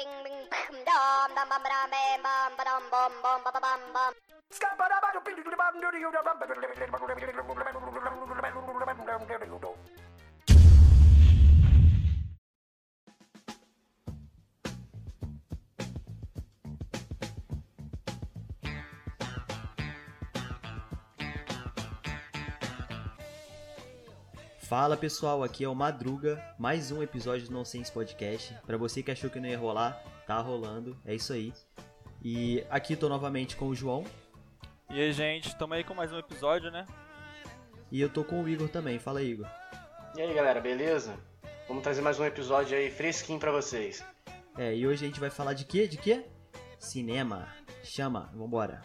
Bing, bing, Fala pessoal, aqui é o Madruga, mais um episódio do Nonsense Podcast. Para você que achou que não ia rolar, tá rolando, é isso aí. E aqui tô novamente com o João. E aí, gente, tamo aí com mais um episódio, né? E eu tô com o Igor também, fala Igor. E aí galera, beleza? Vamos trazer mais um episódio aí fresquinho pra vocês. É, e hoje a gente vai falar de quê? De quê? Cinema. Chama, vambora.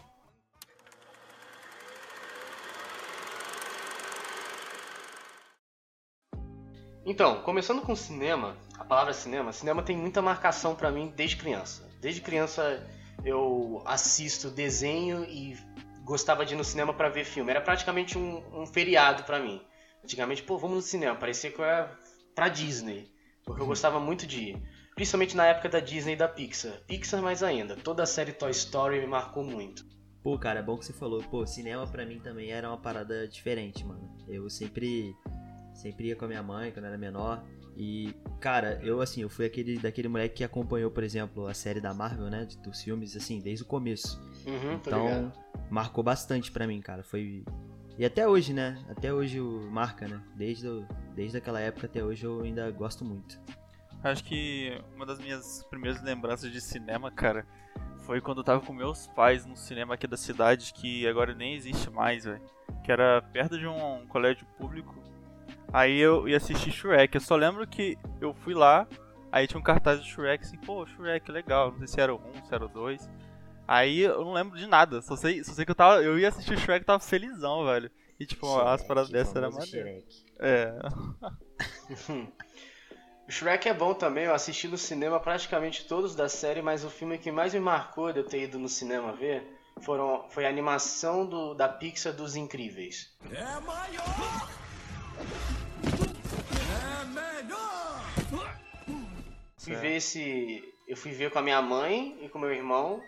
Então, começando com cinema, a palavra cinema, cinema tem muita marcação pra mim desde criança. Desde criança eu assisto desenho e gostava de ir no cinema pra ver filme. Era praticamente um, um feriado pra mim. Antigamente, pô, vamos no cinema. Parecia que eu era pra Disney. Porque eu gostava muito de ir. Principalmente na época da Disney e da Pixar. Pixar mais ainda. Toda a série Toy Story me marcou muito. Pô, cara, é bom que você falou. Pô, cinema pra mim também era uma parada diferente, mano. Eu sempre sempre ia com a minha mãe quando era menor. E, cara, eu assim, eu fui aquele daquele moleque que acompanhou, por exemplo, a série da Marvel, né? Dos filmes, assim, desde o começo. Uhum, então, marcou bastante pra mim, cara. Foi. E até hoje, né? Até hoje marca, né? Desde, desde aquela época até hoje eu ainda gosto muito. Acho que uma das minhas primeiras lembranças de cinema, cara, foi quando eu tava com meus pais no cinema aqui da cidade, que agora nem existe mais, velho. Que era perto de um colégio público Aí eu ia assistir Shrek. Eu só lembro que eu fui lá, aí tinha um cartaz de Shrek, assim, pô, Shrek, legal. Não sei se era o 1, se era o 2. Aí eu não lembro de nada. Só sei, só sei que eu tava. Eu ia assistir Shrek e tava felizão, velho. E tipo, Shrek, as paradas dessas era maneiro. É. o Shrek é bom também, eu assisti no cinema praticamente todos da série, mas o filme que mais me marcou de eu ter ido no cinema ver foram, foi a animação do, da Pixar dos Incríveis. É maior! Fui ver esse. Eu fui ver com a minha mãe e com meu irmão.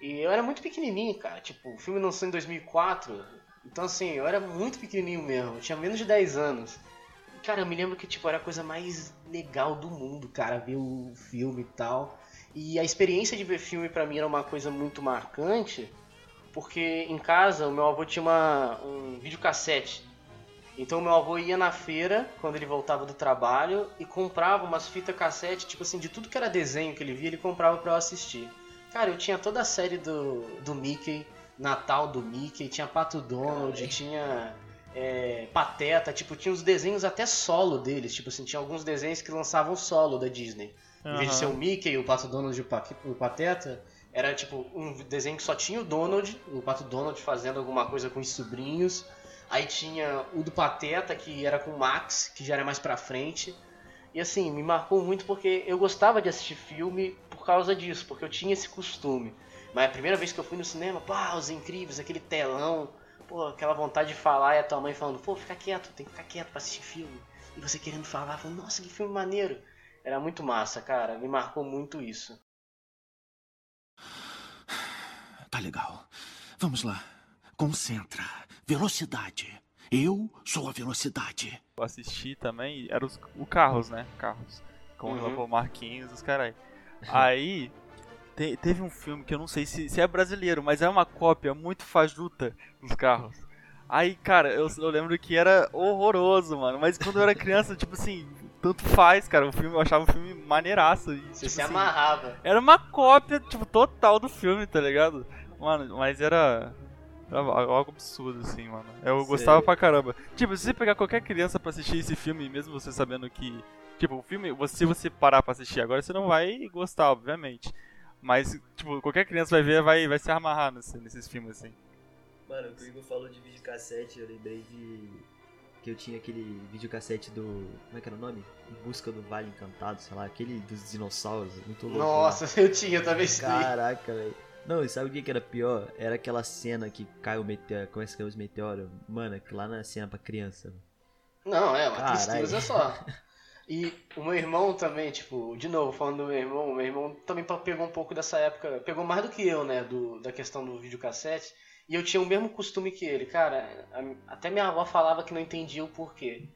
E eu era muito pequenininho, cara. Tipo, o filme lançou em 2004. Então, assim, eu era muito pequenininho mesmo. Eu tinha menos de 10 anos. E, cara, eu me lembro que, tipo, era a coisa mais legal do mundo, cara, ver o filme e tal. E a experiência de ver filme para mim era uma coisa muito marcante. Porque em casa o meu avô tinha uma, um videocassete então meu avô ia na feira, quando ele voltava do trabalho, e comprava umas fitas cassete, tipo assim, de tudo que era desenho que ele via, ele comprava para eu assistir. Cara, eu tinha toda a série do, do Mickey, Natal do Mickey, tinha Pato Donald, tinha é, Pateta, tipo, tinha os desenhos até solo deles, tipo assim, tinha alguns desenhos que lançavam solo da Disney. Uhum. Em vez de ser o Mickey, o Pato Donald e o Pateta, era tipo um desenho que só tinha o Donald, o Pato Donald fazendo alguma coisa com os sobrinhos, Aí tinha o do Pateta, que era com o Max, que já era mais pra frente. E assim, me marcou muito porque eu gostava de assistir filme por causa disso, porque eu tinha esse costume. Mas a primeira vez que eu fui no cinema, pá, os incríveis, aquele telão, pô, aquela vontade de falar e a tua mãe falando, pô, fica quieto, tem que ficar quieto pra assistir filme. E você querendo falar, falando, nossa, que filme maneiro. Era muito massa, cara, me marcou muito isso. Tá legal. Vamos lá. Concentra. Velocidade. Eu sou a velocidade. Eu assisti também, era os, o Carros, né? Carros. Com uhum. o Marquinhos, os caras aí. te, teve um filme que eu não sei se, se, é brasileiro, mas é uma cópia muito fajuta dos carros. Aí, cara, eu, eu lembro que era horroroso, mano. Mas quando eu era criança, tipo assim, tanto faz, cara. O filme, eu achava um filme maneiraço. E, Você tipo, se assim, amarrava. Era uma cópia, tipo, total do filme, tá ligado? Mano, mas era. Era algo absurdo, assim, mano. Eu Sei. gostava pra caramba. Tipo, se você pegar qualquer criança pra assistir esse filme, mesmo você sabendo que. Tipo, o filme, se você parar pra assistir agora, você não vai gostar, obviamente. Mas, tipo, qualquer criança vai ver, vai, vai se amarrar nesse, nesses filmes, assim. Mano, o Igor falou de videocassete, eu lembrei de. Que eu tinha aquele videocassete do. Como é que era o nome? Em Busca do Vale Encantado, sei lá, aquele dos dinossauros, muito louco. Nossa, eu tinha também Caraca, velho. Não, e sabe o que, que era pior? Era aquela cena que cai o meteoro. Como é que os meteoros? Mano, que lá na cena pra criança. Não, é uma Carai. tristeza só. E o meu irmão também, tipo, de novo, falando do meu irmão, o meu irmão também pegou um pouco dessa época, pegou mais do que eu, né, do, da questão do videocassete. E eu tinha o mesmo costume que ele, cara. Até minha avó falava que não entendia o porquê.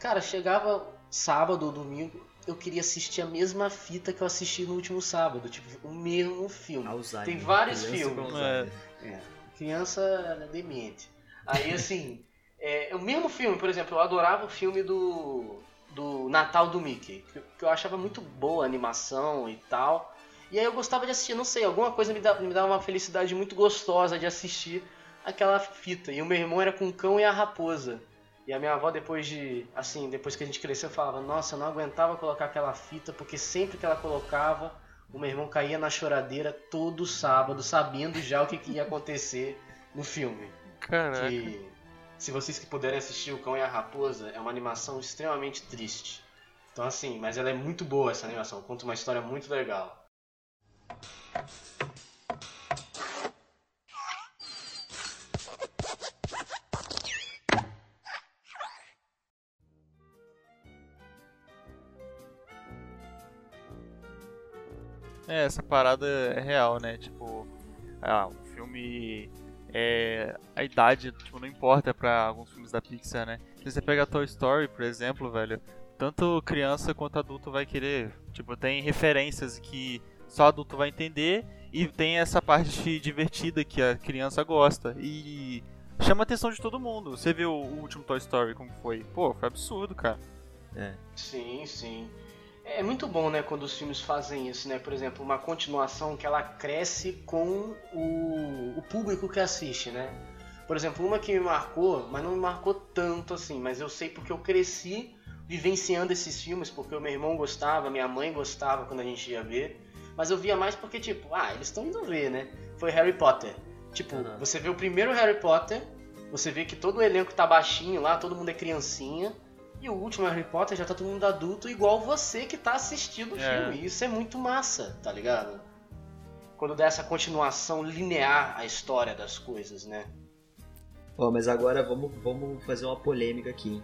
Cara, chegava sábado ou domingo, eu queria assistir a mesma fita que eu assisti no último sábado, tipo, o mesmo filme. Alzheimer. Tem vários filmes. Alzheimer. É, criança demente. Aí assim, é, o mesmo filme, por exemplo, eu adorava o filme do, do Natal do Mickey, que, que eu achava muito boa a animação e tal. E aí eu gostava de assistir, não sei, alguma coisa me, dá, me dava uma felicidade muito gostosa de assistir aquela fita. E o meu irmão era com o cão e a raposa. E a minha avó, depois de. Assim, depois que a gente cresceu, falava: Nossa, eu não aguentava colocar aquela fita, porque sempre que ela colocava, o meu irmão caía na choradeira todo sábado, sabendo já o que, que ia acontecer no filme. Caraca. Que, se vocês que puderem assistir O Cão e a Raposa, é uma animação extremamente triste. Então, assim, mas ela é muito boa essa animação, conta uma história muito legal. É, essa parada é real, né? Tipo, ah, o filme. É, a idade tipo, não importa pra alguns filmes da Pixar, né? Se você pega Toy Story, por exemplo, velho, tanto criança quanto adulto vai querer. Tipo, tem referências que só adulto vai entender e tem essa parte divertida que a criança gosta. E chama a atenção de todo mundo. Você viu o último Toy Story como foi? Pô, foi absurdo, cara. É. Sim, sim. É muito bom, né, quando os filmes fazem isso, né? Por exemplo, uma continuação que ela cresce com o, o público que assiste, né? Por exemplo, uma que me marcou, mas não me marcou tanto assim, mas eu sei porque eu cresci vivenciando esses filmes, porque o meu irmão gostava, minha mãe gostava quando a gente ia ver. Mas eu via mais porque, tipo, ah, eles estão indo ver, né? Foi Harry Potter. Tipo, você vê o primeiro Harry Potter, você vê que todo o elenco tá baixinho lá, todo mundo é criancinha. E o último Harry Potter já tá todo mundo adulto, igual você que tá assistindo o É. filme. Isso é muito massa, tá ligado? Quando dá essa continuação linear à história das coisas, né? Ó, mas agora vamos, vamos fazer uma polêmica aqui.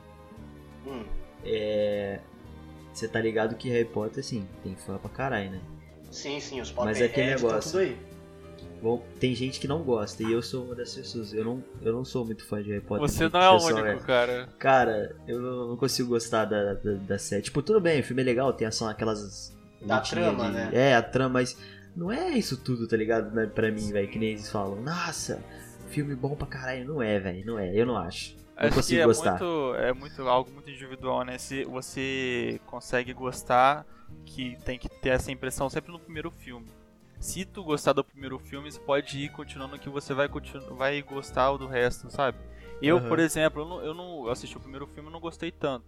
Hum, É. Você tá ligado que Harry Potter, assim, tem fã pra caralho, né? sim, sim, os Mas é aquele negócio. tudo aí. Bom, tem gente que não gosta e eu sou uma dessas pessoas. Eu não, eu não sou muito fã de Harry Potter. Você tipo, não é o único, cara. Cara, eu não consigo gostar da, da, da série. Tipo, tudo bem, o filme é legal, tem ação, aquelas. Da trama, né? É, a trama, mas não é isso tudo, tá ligado? Né, Pra mim, velho, que nem eles falam. Nossa, filme bom pra caralho. Não é, velho, não é, eu não acho. Não Acho consigo que é gostar. muito, é muito algo muito individual, né? Se você consegue gostar, que tem que ter essa impressão sempre no primeiro filme. Se tu gostar do primeiro filme, você pode ir continuando que você vai, continu vai gostar do resto, sabe? Eu, Aham. por exemplo, eu, não, eu não assisti o primeiro filme e não gostei tanto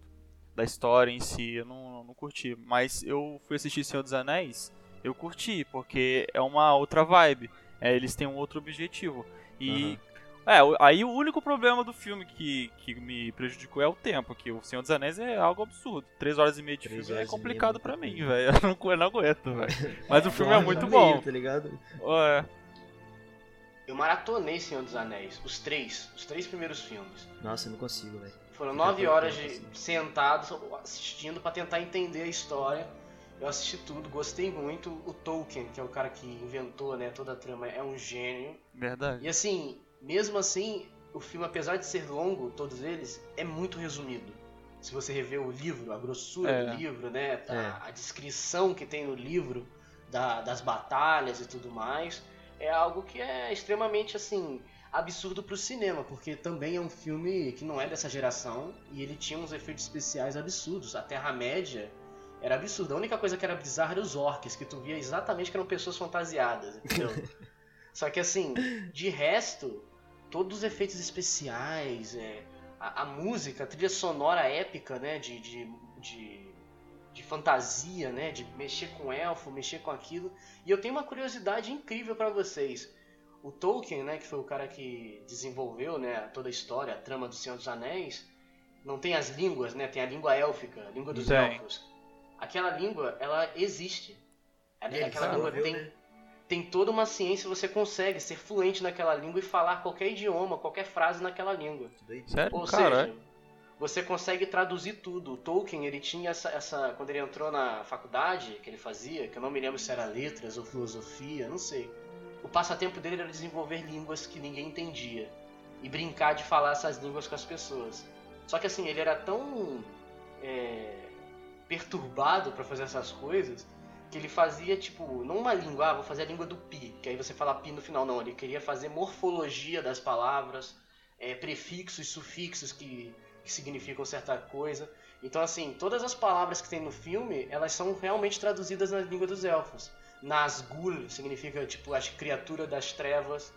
da história em si, eu não, não curti. Mas eu fui assistir Senhor dos Anéis, eu curti, porque é uma outra vibe. É, eles têm um outro objetivo. E é, aí o único problema do filme que, que me prejudicou é o tempo, que o Senhor dos Anéis é algo absurdo. Três horas e meia de filme é é complicado muito pra mim, velho. Eu não, eu não aguento, velho. Mas o filme é muito bom. meio, tá ligado? É, Eu maratonei Senhor dos Anéis, os três, os três primeiros filmes. Nossa, eu não consigo, velho. Foram nove horas de sentados assistindo pra tentar entender a história. Eu assisti tudo, gostei muito. O Tolkien, que é o cara que inventou né, toda a trama, é um gênio. verdade. E assim, mesmo assim, o filme, apesar de ser longo, todos eles, é muito resumido. Se você rever o livro, a grossura É. do livro, né? A, É. a descrição que tem no livro da- das batalhas e tudo mais, é algo que é extremamente assim absurdo pro cinema, porque também é um filme que não é dessa geração e ele tinha uns efeitos especiais absurdos. A Terra-média era absurda. A única coisa que era bizarra era os orques, que tu via exatamente que eram pessoas fantasiadas, entendeu? Só que assim, de resto, todos os efeitos especiais, é, a, a música, a trilha sonora épica, né, de, de, de, de fantasia, né, de mexer com elfo, mexer com aquilo. E eu tenho uma curiosidade incrível pra vocês. O Tolkien, né, que foi o cara que desenvolveu, né, toda a história, a trama do Senhor dos Anéis, não tem as línguas, né, tem a língua élfica, a língua dos Tem. elfos. Aquela língua, ela existe. E ele Aquela língua tem, né? Tem toda uma ciência, você consegue ser fluente naquela língua e falar qualquer idioma, qualquer frase naquela língua. Sério? Ou Caralho. seja, você consegue traduzir tudo. O Tolkien, ele tinha essa, essa, Quando ele entrou na faculdade, que ele fazia, que eu não me lembro se era letras ou filosofia, não sei. O passatempo dele era desenvolver línguas que ninguém entendia. E brincar de falar essas línguas com as pessoas. Só que assim, ele era tão. É, perturbado para fazer essas coisas que ele fazia tipo não uma língua, ah, vou fazer a língua do pi, que aí você fala pi no final, não. Ele queria fazer morfologia das palavras, é, prefixos, sufixos que que significam certa coisa. Então, assim, todas as palavras que tem no filme, elas são realmente traduzidas na língua dos elfos. Nazgûl significa, tipo, a criatura das trevas,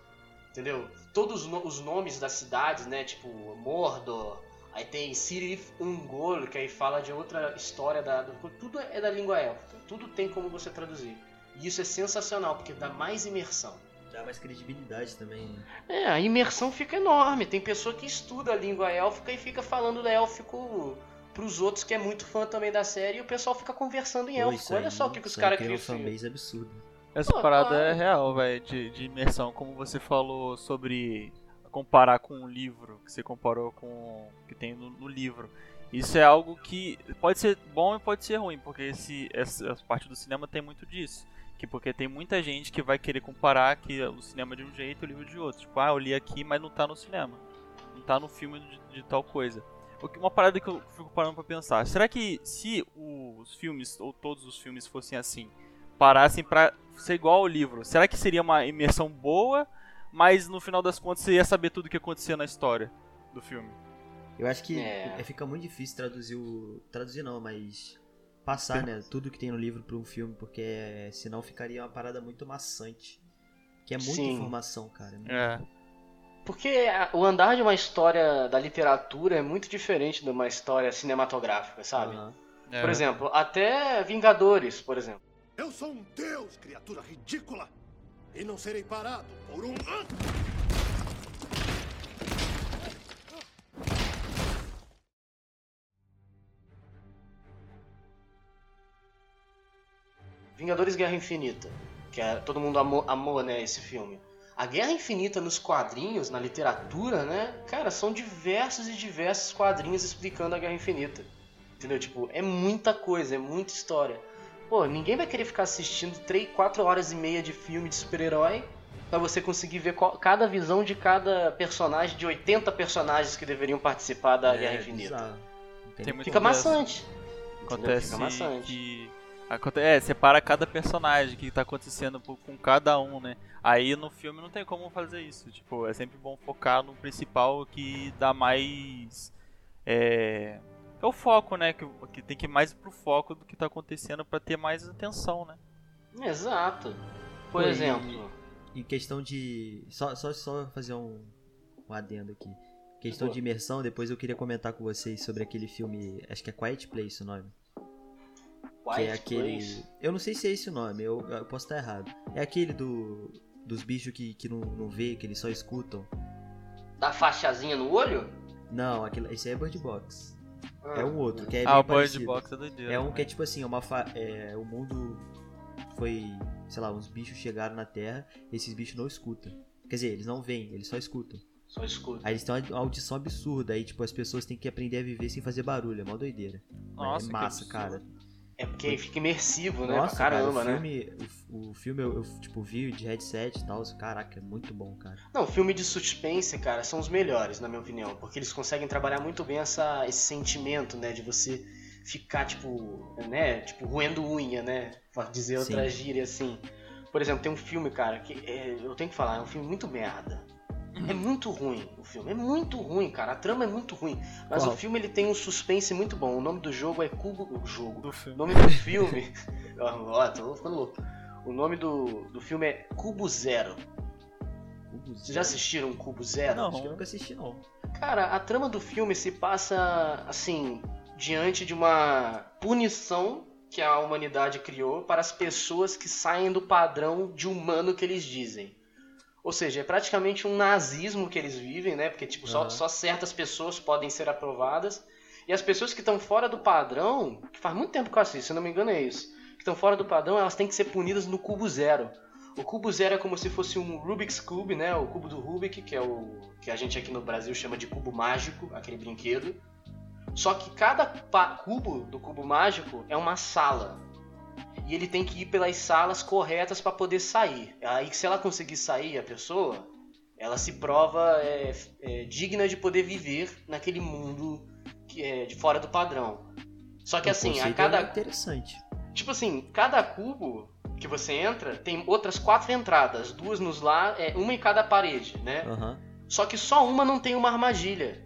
entendeu? Todos os nomes das cidades, né, tipo, Mordor, aí tem Sirith Ungol, que aí fala de outra história da... Tudo é da língua élfica, tudo tem como você traduzir. E isso é sensacional, porque dá mais imersão. Dá mais credibilidade também, né? É, a imersão fica enorme. Tem pessoa que estuda a língua élfica e fica falando élfico pros outros que é muito fã também da série e o pessoal fica conversando em Pô, élfico. Olha só o que, que os caras criam. Uma fanbase absurdo. Essa Pô, parada é real, velho, de, de imersão. Como você falou sobre comparar com um livro, que você comparou com que tem no, no, livro. Isso é algo que pode ser bom e pode ser ruim, porque esse, essa parte do cinema tem muito disso. Que porque tem muita gente que vai querer comparar que o cinema é de um jeito e o livro de outro. Tipo, ah, eu li aqui, mas não tá no cinema. Não tá no filme de, de tal coisa. Uma parada que eu fico parando pra pensar. Será que se os filmes, ou todos os filmes fossem assim, parassem pra ser igual ao livro, será que seria uma imersão boa, mas no final das contas você ia saber tudo o que acontecia na história do filme? Eu acho que é. fica muito difícil traduzir o. Traduzir não, mas passar, né, tudo que tem no livro para um filme, porque senão ficaria uma parada muito maçante. Que é muita Sim. informação, cara. É, é. Porque o andar de uma história da literatura é muito diferente de uma história cinematográfica, sabe? Uhum. É. Por exemplo, até Vingadores, por exemplo. Eu sou um deus, criatura ridícula, e não serei parado por um. Vingadores Guerra Infinita, que é, todo mundo amou, amou, né, esse filme. A Guerra Infinita nos quadrinhos, na literatura, né, cara, são diversos e diversos quadrinhos explicando a Guerra Infinita. Entendeu? Tipo, é muita coisa, é muita história. Pô, ninguém vai querer ficar assistindo 3, 4 horas e meia de filme de super-herói para você conseguir ver qual, cada visão de cada personagem, de 80 personagens que deveriam participar da é, Guerra Infinita. Fica maçante. Acontece Fica maçante. que é, separa cada personagem, que tá acontecendo com cada um, né? Aí no filme não tem como fazer isso. Tipo, é sempre bom focar no principal que dá mais. É. É o foco, né? Que, que tem que ir mais pro foco do que tá acontecendo para ter mais atenção, né? Exato. Por Pô, exemplo. Em questão de. Só, só, só fazer um, um adendo aqui. Questão Pô. de imersão, depois eu queria comentar com vocês sobre aquele filme. Acho que é Quiet Place o nome. Que é aquele. Place? Eu não sei se é esse o nome, eu, eu posso estar errado. É aquele do. Dos bichos que, que não, não vê, que eles só escutam. Da faixazinha no olho? Não, aquele, esse é Bird Box. Ah. É um outro, que é Ah, o Bird Box é doideira. É um que é tipo assim, uma fa... é, o mundo foi, sei lá, uns bichos chegaram na Terra, esses bichos não escutam. Quer dizer, eles não veem, eles só escutam. Só escutam. Aí eles têm uma audição absurda, aí tipo, as pessoas têm que aprender a viver sem fazer barulho, é mó doideira. Nossa, é massa, cara. É porque fica imersivo, né? Nossa, pra caramba, cara, o filme, né? O, o filme eu, eu, tipo, vi de headset e tal. Caraca, é muito bom, cara. Não, filme de suspense, cara, são os melhores, na minha opinião. Porque eles conseguem trabalhar muito bem essa, esse sentimento, né? De você ficar, tipo, né? Tipo, roendo unha, né? Pode dizer outra gíria assim. Por exemplo, tem um filme, cara, que é, eu tenho que falar, é um filme muito merda. É muito ruim o filme, é muito ruim, cara. A trama é muito ruim, mas Qual? o filme ele tem um suspense muito bom. O nome do jogo é Cubo, o jogo. O nome do filme, ó, tô ficando louco. O nome do, do filme é Cubo Zero. Cubo Vocês já assistiram Cubo Zero? Não, acho que eu nunca assisti não. Cara, a trama do filme se passa assim diante de uma punição que a humanidade criou para as pessoas que saem do padrão de humano que eles dizem. Ou seja, é praticamente um nazismo que eles vivem, né? Porque tipo, só, só certas pessoas podem ser aprovadas. E as pessoas que estão fora do padrão, que faz muito tempo que eu assisto, se não me engano é isso, que estão fora do padrão, elas têm que ser punidas no cubo zero. O cubo zero é como se fosse um Rubik's Cube, né? O cubo do Rubik, que é o que a gente aqui no Brasil chama de cubo mágico, aquele brinquedo. Só que cada cubo do cubo mágico é uma sala. E ele tem que ir pelas salas corretas para poder sair. Aí, se ela conseguir sair, a pessoa, ela se prova é, é, digna de poder viver naquele mundo que é de fora do padrão. Só que assim, a cada. É interessante. Tipo assim, cada cubo que você entra tem outras quatro entradas, duas nos lá, é, uma em cada parede, né? Uhum. Só que só uma não tem uma armadilha.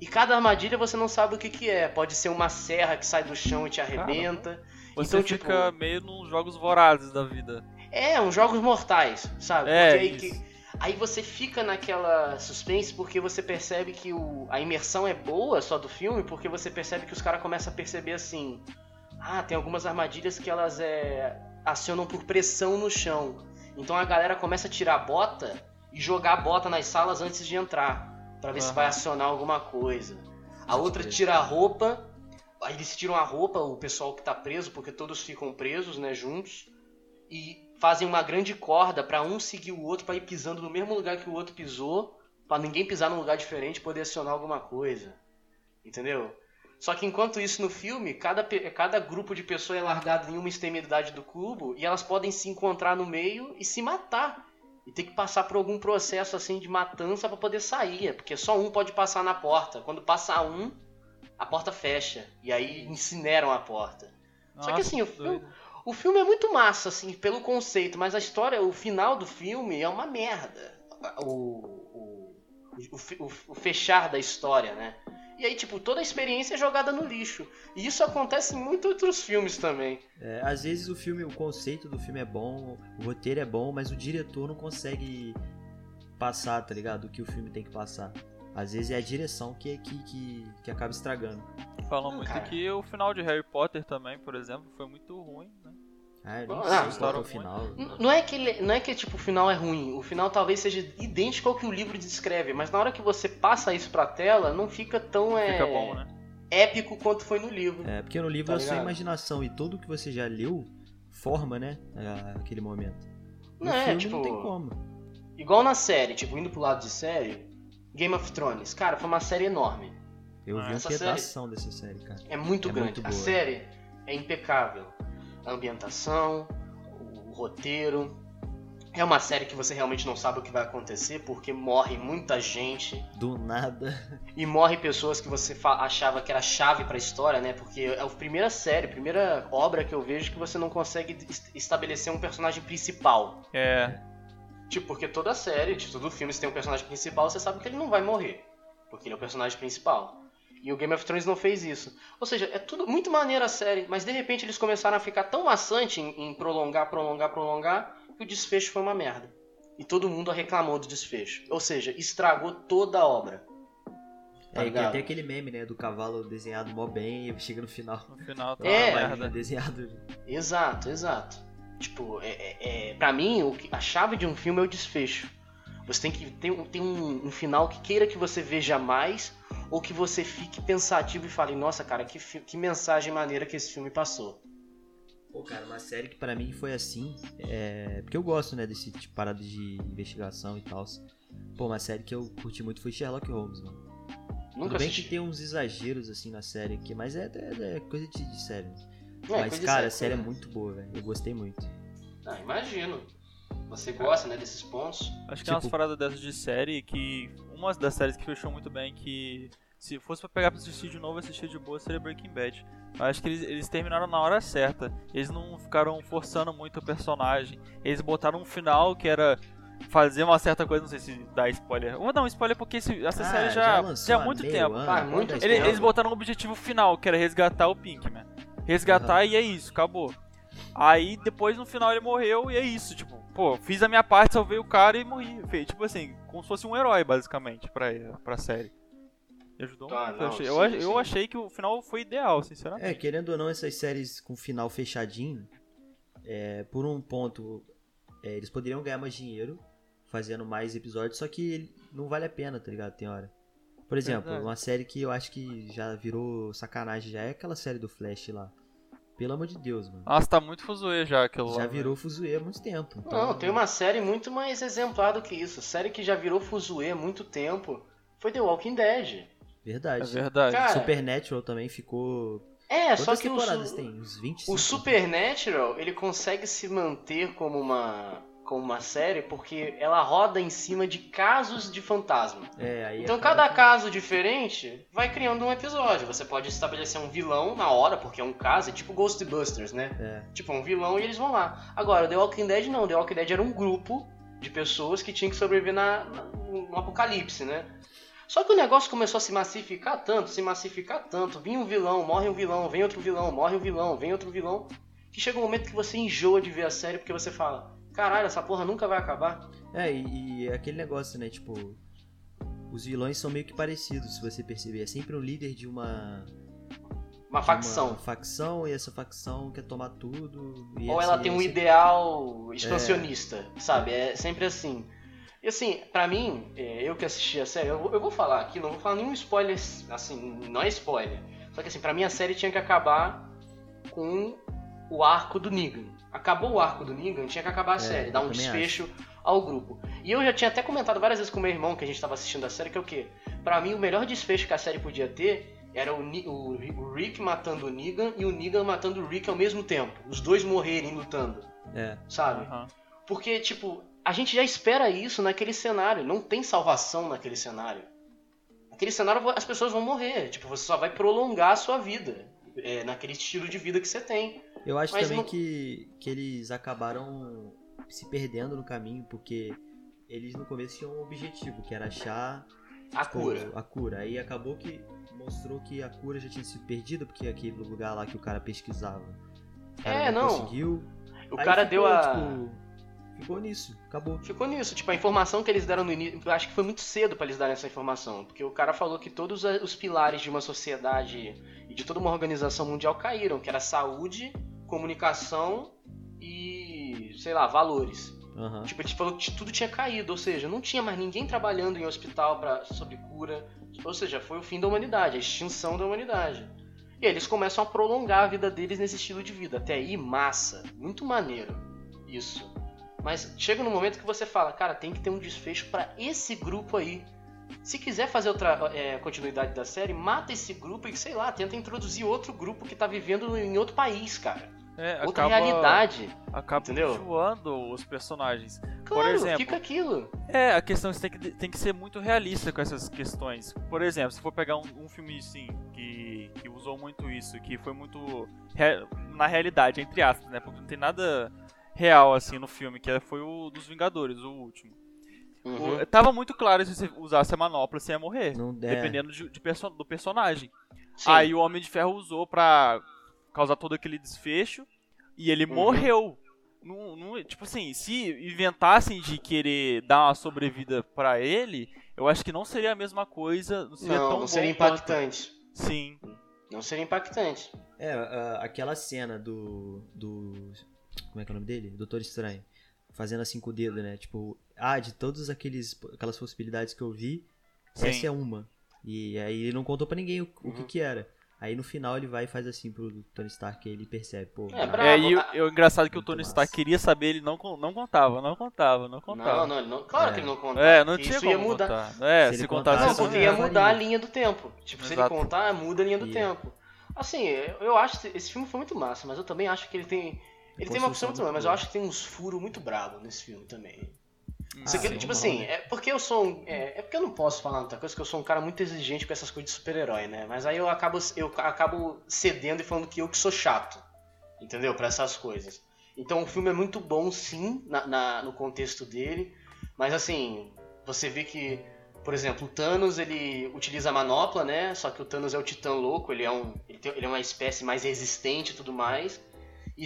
E cada armadilha você não sabe o que, que é. Pode ser uma serra que sai do chão e te arrebenta. Você então, fica tipo, meio nos jogos vorazes da vida. É, uns jogos mortais, sabe? É, Porque aí, que, aí você fica naquela suspense porque você percebe que o, a imersão é boa só do filme, porque você percebe que os caras começam a perceber assim. Ah, tem algumas armadilhas que elas é, acionam por pressão no chão. Então a galera começa a tirar a bota e jogar a bota nas salas antes de entrar para ver uhum. se vai acionar alguma coisa. A outra tira a roupa, aí eles tiram a roupa, o pessoal que tá preso, porque todos ficam presos, né, juntos, e fazem uma grande corda para um seguir o outro para ir pisando no mesmo lugar que o outro pisou, para ninguém pisar num lugar diferente e poder acionar alguma coisa. Entendeu? Só que enquanto isso no filme, cada, cada grupo de pessoas é largado em uma extremidade do cubo e elas podem se encontrar no meio e se matar e tem que passar por algum processo assim de matança para poder sair, porque só um pode passar na porta. Quando passa um, a porta fecha e aí incineram a porta. Nossa, Só que assim, o filme, o filme, é muito massa assim pelo conceito, mas a história, o final do filme é uma merda. O, o, o, o fechar da história, né? E aí, tipo, toda a experiência é jogada no lixo. E isso acontece em muitos outros filmes também. É, às vezes o filme, o conceito do filme é bom, o roteiro é bom, mas o diretor não consegue passar, tá ligado? O que o filme tem que passar. Às vezes é a direção que, que, que, que acaba estragando. Falam muito cara. que o final de Harry Potter também, por exemplo, foi muito ruim, né? Ah, eu não sei ah, o final. Não é que ele, não é que tipo o final é ruim. O final talvez seja idêntico ao que o livro descreve, mas na hora que você passa isso pra tela, não fica tão é, fica bom, né? épico quanto foi no livro. É, porque no livro tá é a sua imaginação e tudo que você já leu forma, né, aquele momento. No não é, tipo, não tem como. Igual na série, tipo, indo pro lado de série, Game of Thrones, cara, foi uma série enorme. Eu vi ah, um pedação dessa série, cara. É muito é grande. Muito a série é impecável a ambientação, o roteiro. É uma série que você realmente não sabe o que vai acontecer, porque morre muita gente. Do nada. E morre pessoas que você achava que era chave pra história, né? Porque é a primeira série, a primeira obra que eu vejo que você não consegue estabelecer um personagem principal. É. Tipo, porque toda série, de todo filme, se tem um personagem principal, você sabe que ele não vai morrer. Porque ele é o personagem principal. E o Game of Thrones não fez isso. Ou seja, é tudo muito maneira a série, mas de repente eles começaram a ficar tão maçante em, em prolongar, prolongar, prolongar, que o desfecho foi uma merda. E todo mundo reclamou do desfecho. Ou seja, estragou toda a obra. Tá é, tem até aquele meme, né, do cavalo desenhado mó bem e chega no final. No final tá é, merda. desenhado. Exato, exato. Tipo, é, é, é, pra mim, o, a chave de um filme é o desfecho. Você tem que ter, ter um, um final que queira que você veja mais ou que você fique pensativo e fale, nossa, cara, que, que mensagem maneira que esse filme passou. Pô, cara, uma série que para mim foi assim, é... porque eu gosto, né, desse tipo de parada de investigação e tal. Pô, uma série que eu curti muito foi Sherlock Holmes, mano. Nunca Tudo bem assisti. que tem uns exageros assim na série aqui, mas é, é, é coisa de, de série. É, mas, cara, a série é muito boa, velho. Eu gostei muito. Ah, imagino. Você gosta, né, desses pontos? Acho que tipo... é umas paradas dessas de série que. Uma das séries que fechou muito bem, que se fosse pra pegar pra assistir de novo, assistir de boa, seria Breaking Bad. Acho que eles, eles terminaram na hora certa. Eles não ficaram forçando muito o personagem. Eles botaram um final que era fazer uma certa coisa, não sei se dá spoiler. Vou dar um spoiler porque esse, essa ah, série já, já, já há muito tempo. Ano, ah, muito eles, eles botaram um objetivo final, que era resgatar o Pinkman. Resgatar uhum. e é isso, acabou. Aí depois no final ele morreu e é isso, tipo, pô, fiz a minha parte, salvei o cara e morri. Fez, tipo assim, como se fosse um herói, basicamente, pra, pra série. E ajudou tá, muito. Não, eu, achei, sim, eu, sim. eu, achei, que o final foi ideal, sinceramente. É, querendo ou não, essas séries com final fechadinho, é, por um ponto, é, eles poderiam ganhar mais dinheiro fazendo mais episódios, só que não vale a pena, tá ligado? Tem hora. Por exemplo, Verdade. uma série que eu acho que já virou sacanagem já é aquela série do Flash lá. Pelo amor de Deus, mano. Nossa, tá muito fuzuê já aquilo Já lá, virou fuzuê há muito tempo. Então... Não, tem uma série muito mais exemplar do que isso. Série que já virou fuzuê há muito tempo foi The Walking Dead. Verdade. É verdade. Cara, Supernatural também ficou. É, só Quantas que o, temporadas su- tem? Uns 25? o Supernatural, ele consegue se manter como uma, como uma série porque ela roda em cima de casos de fantasma. É, Então acaba cada que- caso diferente vai criando um episódio. Você pode estabelecer um vilão na hora, porque é um caso, é tipo Ghostbusters, né? É. Tipo, um vilão e eles vão lá. Agora, The Walking Dead não. The Walking Dead era um grupo de pessoas que tinham que sobreviver na, na- no apocalipse, né? Só que o negócio começou a se massificar tanto, se massificar tanto. Vinha um vilão, morre um vilão, vem outro vilão, morre um vilão, vem outro vilão. Que chega um momento que você enjoa de ver a série porque você fala: caralho, essa porra nunca vai acabar. É, e, e é aquele negócio, né? Tipo, os vilões são meio que parecidos, se você perceber. É sempre um líder de uma. Uma facção. Uma facção, e essa facção quer tomar tudo. Ou assim, ela tem um assim- ideal expansionista, sabe? É sempre assim. E assim, pra mim, é, eu que assisti a série, eu, vou- eu vou falar aqui, não vou falar nenhum spoiler, assim, não é spoiler. Só que assim, pra mim a série tinha que acabar com o arco do Negan. Acabou o arco do Negan, tinha que acabar a série, dar um desfecho ao grupo. E eu já tinha até comentado várias vezes com meu irmão que a gente tava assistindo a série, que é o quê? Pra mim, o melhor desfecho que a série podia ter era o, o- o Rick matando o Negan e o Negan matando o Rick ao mesmo tempo. Os dois morrerem lutando, É, sabe? Aham. Porque, tipo, a gente já espera isso naquele cenário. Não tem salvação naquele cenário. Naquele cenário as pessoas vão morrer. Tipo, você só vai prolongar a sua vida. é, naquele estilo de vida que você tem. Eu acho Mas também não- que, que eles acabaram se perdendo no caminho, porque eles no começo tinham um objetivo, que era achar A tipo, cura. a cura. Aí acabou que mostrou que a cura já tinha sido perdida, porque aquele lugar lá que o cara pesquisava. o cara É, não. conseguiu. O Aí cara ficou, deu a. tipo, ficou nisso, acabou. Ficou nisso, tipo, a informação que eles deram no início, eu acho que foi muito cedo pra eles darem essa informação, porque o cara falou que todos os pilares de uma sociedade e de toda uma organização mundial caíram, que era saúde, comunicação e, sei lá, valores. Aham. Tipo, ele falou que tudo tinha caído, ou seja, não tinha mais ninguém trabalhando em hospital pra, sobre cura, ou seja, foi o fim da humanidade, a extinção da humanidade. E aí eles começam a prolongar a vida deles nesse estilo de vida. Até aí, massa, muito maneiro isso. Mas chega no momento que você fala, cara, tem que ter um desfecho pra esse grupo aí. Se quiser fazer outra é, continuidade da série, mata esse grupo e, sei lá, tenta introduzir outro grupo que tá vivendo em outro país, cara. É, Outra acaba, realidade. acaba entendeu? enjoando os personagens. Claro, exemplo, fica aquilo. É, a questão é que você tem que, tem que ser muito realista com essas questões. Por exemplo, se for pegar um, um filme assim, que, que usou muito isso, que foi muito re- na realidade, entre aspas, né? Porque não tem nada real assim no filme, que foi o dos Vingadores, o último. Uhum. O- tava muito claro se você usasse a manopla, você ia morrer. Não é, Dependendo de, de perso- do personagem. Sim. Aí o Homem de Ferro usou pra causar todo aquele desfecho e ele Uhum. morreu. Não, não- tipo assim, se inventassem de querer dar uma sobrevida pra ele, eu acho que não seria a mesma coisa, não seria não, tão não seria bom quanto. impactante. Sim. Não seria impactante. É, a- aquela cena do. do. Como é que é o nome dele? Doutor Estranho. Fazendo assim com o dedo, né? Tipo, ah, de todas aqueles, aquelas possibilidades que eu vi, Sim. essa é uma. E aí ele não contou pra ninguém o, o que Uhum. que era. Aí no final ele vai e faz assim pro Tony Stark e ele percebe, pô. É, bravo. É, e o, o engraçado é que o Tony massa. Stark queria saber, ele não, não contava, não contava, não Não, contava. não, ele não- claro É. que ele não conta. É, não tinha isso como ia mudar. contar. É, Se se, ele contasse Não, contasse, isso porque ia varia. mudar a linha do tempo. Tipo, se Exato. ele contar, muda a linha do Ia. tempo. Assim, eu eu acho que esse filme foi muito massa, mas eu também acho que ele tem. Ele tem uma opção muito boa, mas eu acho que tem uns furos muito bravos nesse filme também. Isso aqui, sim, tipo assim, é porque eu sou um, é, é porque eu não posso falar muita coisa, porque eu sou um cara muito exigente com essas coisas de super-herói, né? Mas aí eu acabo, eu acabo cedendo e falando que eu que sou chato, entendeu? Pra essas coisas. Então o filme é muito bom, sim, na, na- no contexto dele, mas assim, você vê que, por exemplo, o Thanos, ele utiliza a manopla, né? Só que o Thanos é o titã louco, ele é, um, ele, tem- ele é uma espécie mais resistente e tudo mais. E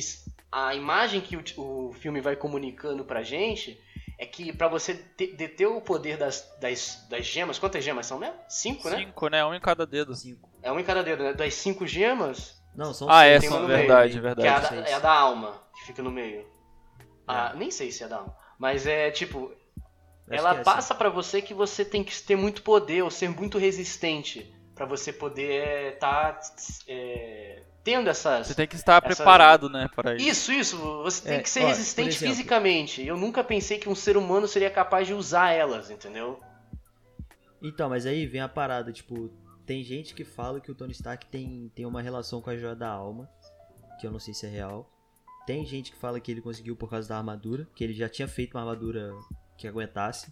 a imagem que o, o filme vai comunicando pra gente é que pra você te- deter o poder das, das, das gemas, quantas gemas são mesmo? Cinco, né? Cinco, né? Um em cada dedo. Cinco. É uma em cada dedo, né? Das cinco gemas, Não, são Ah, é, são verdade, meio. verdade. que é a, é a da alma, que fica no meio. Ah, nem sei se é da alma. Mas é tipo, ela é passa pra você que você tem que ter muito poder ou ser muito resistente pra você poder estar tendo essas. Você tem que estar Essas- preparado, né, para isso. Isso, isso. Você tem É, que ser ó, resistente exemplo- fisicamente. Eu nunca pensei que um ser humano seria capaz de usar elas, entendeu? Então, mas aí vem a parada, tipo, tem gente que fala que o Tony Stark tem, tem uma relação com a Joia da Alma, que eu não sei se é real. Tem gente que fala que ele conseguiu por causa da armadura, que ele já tinha feito uma armadura que aguentasse.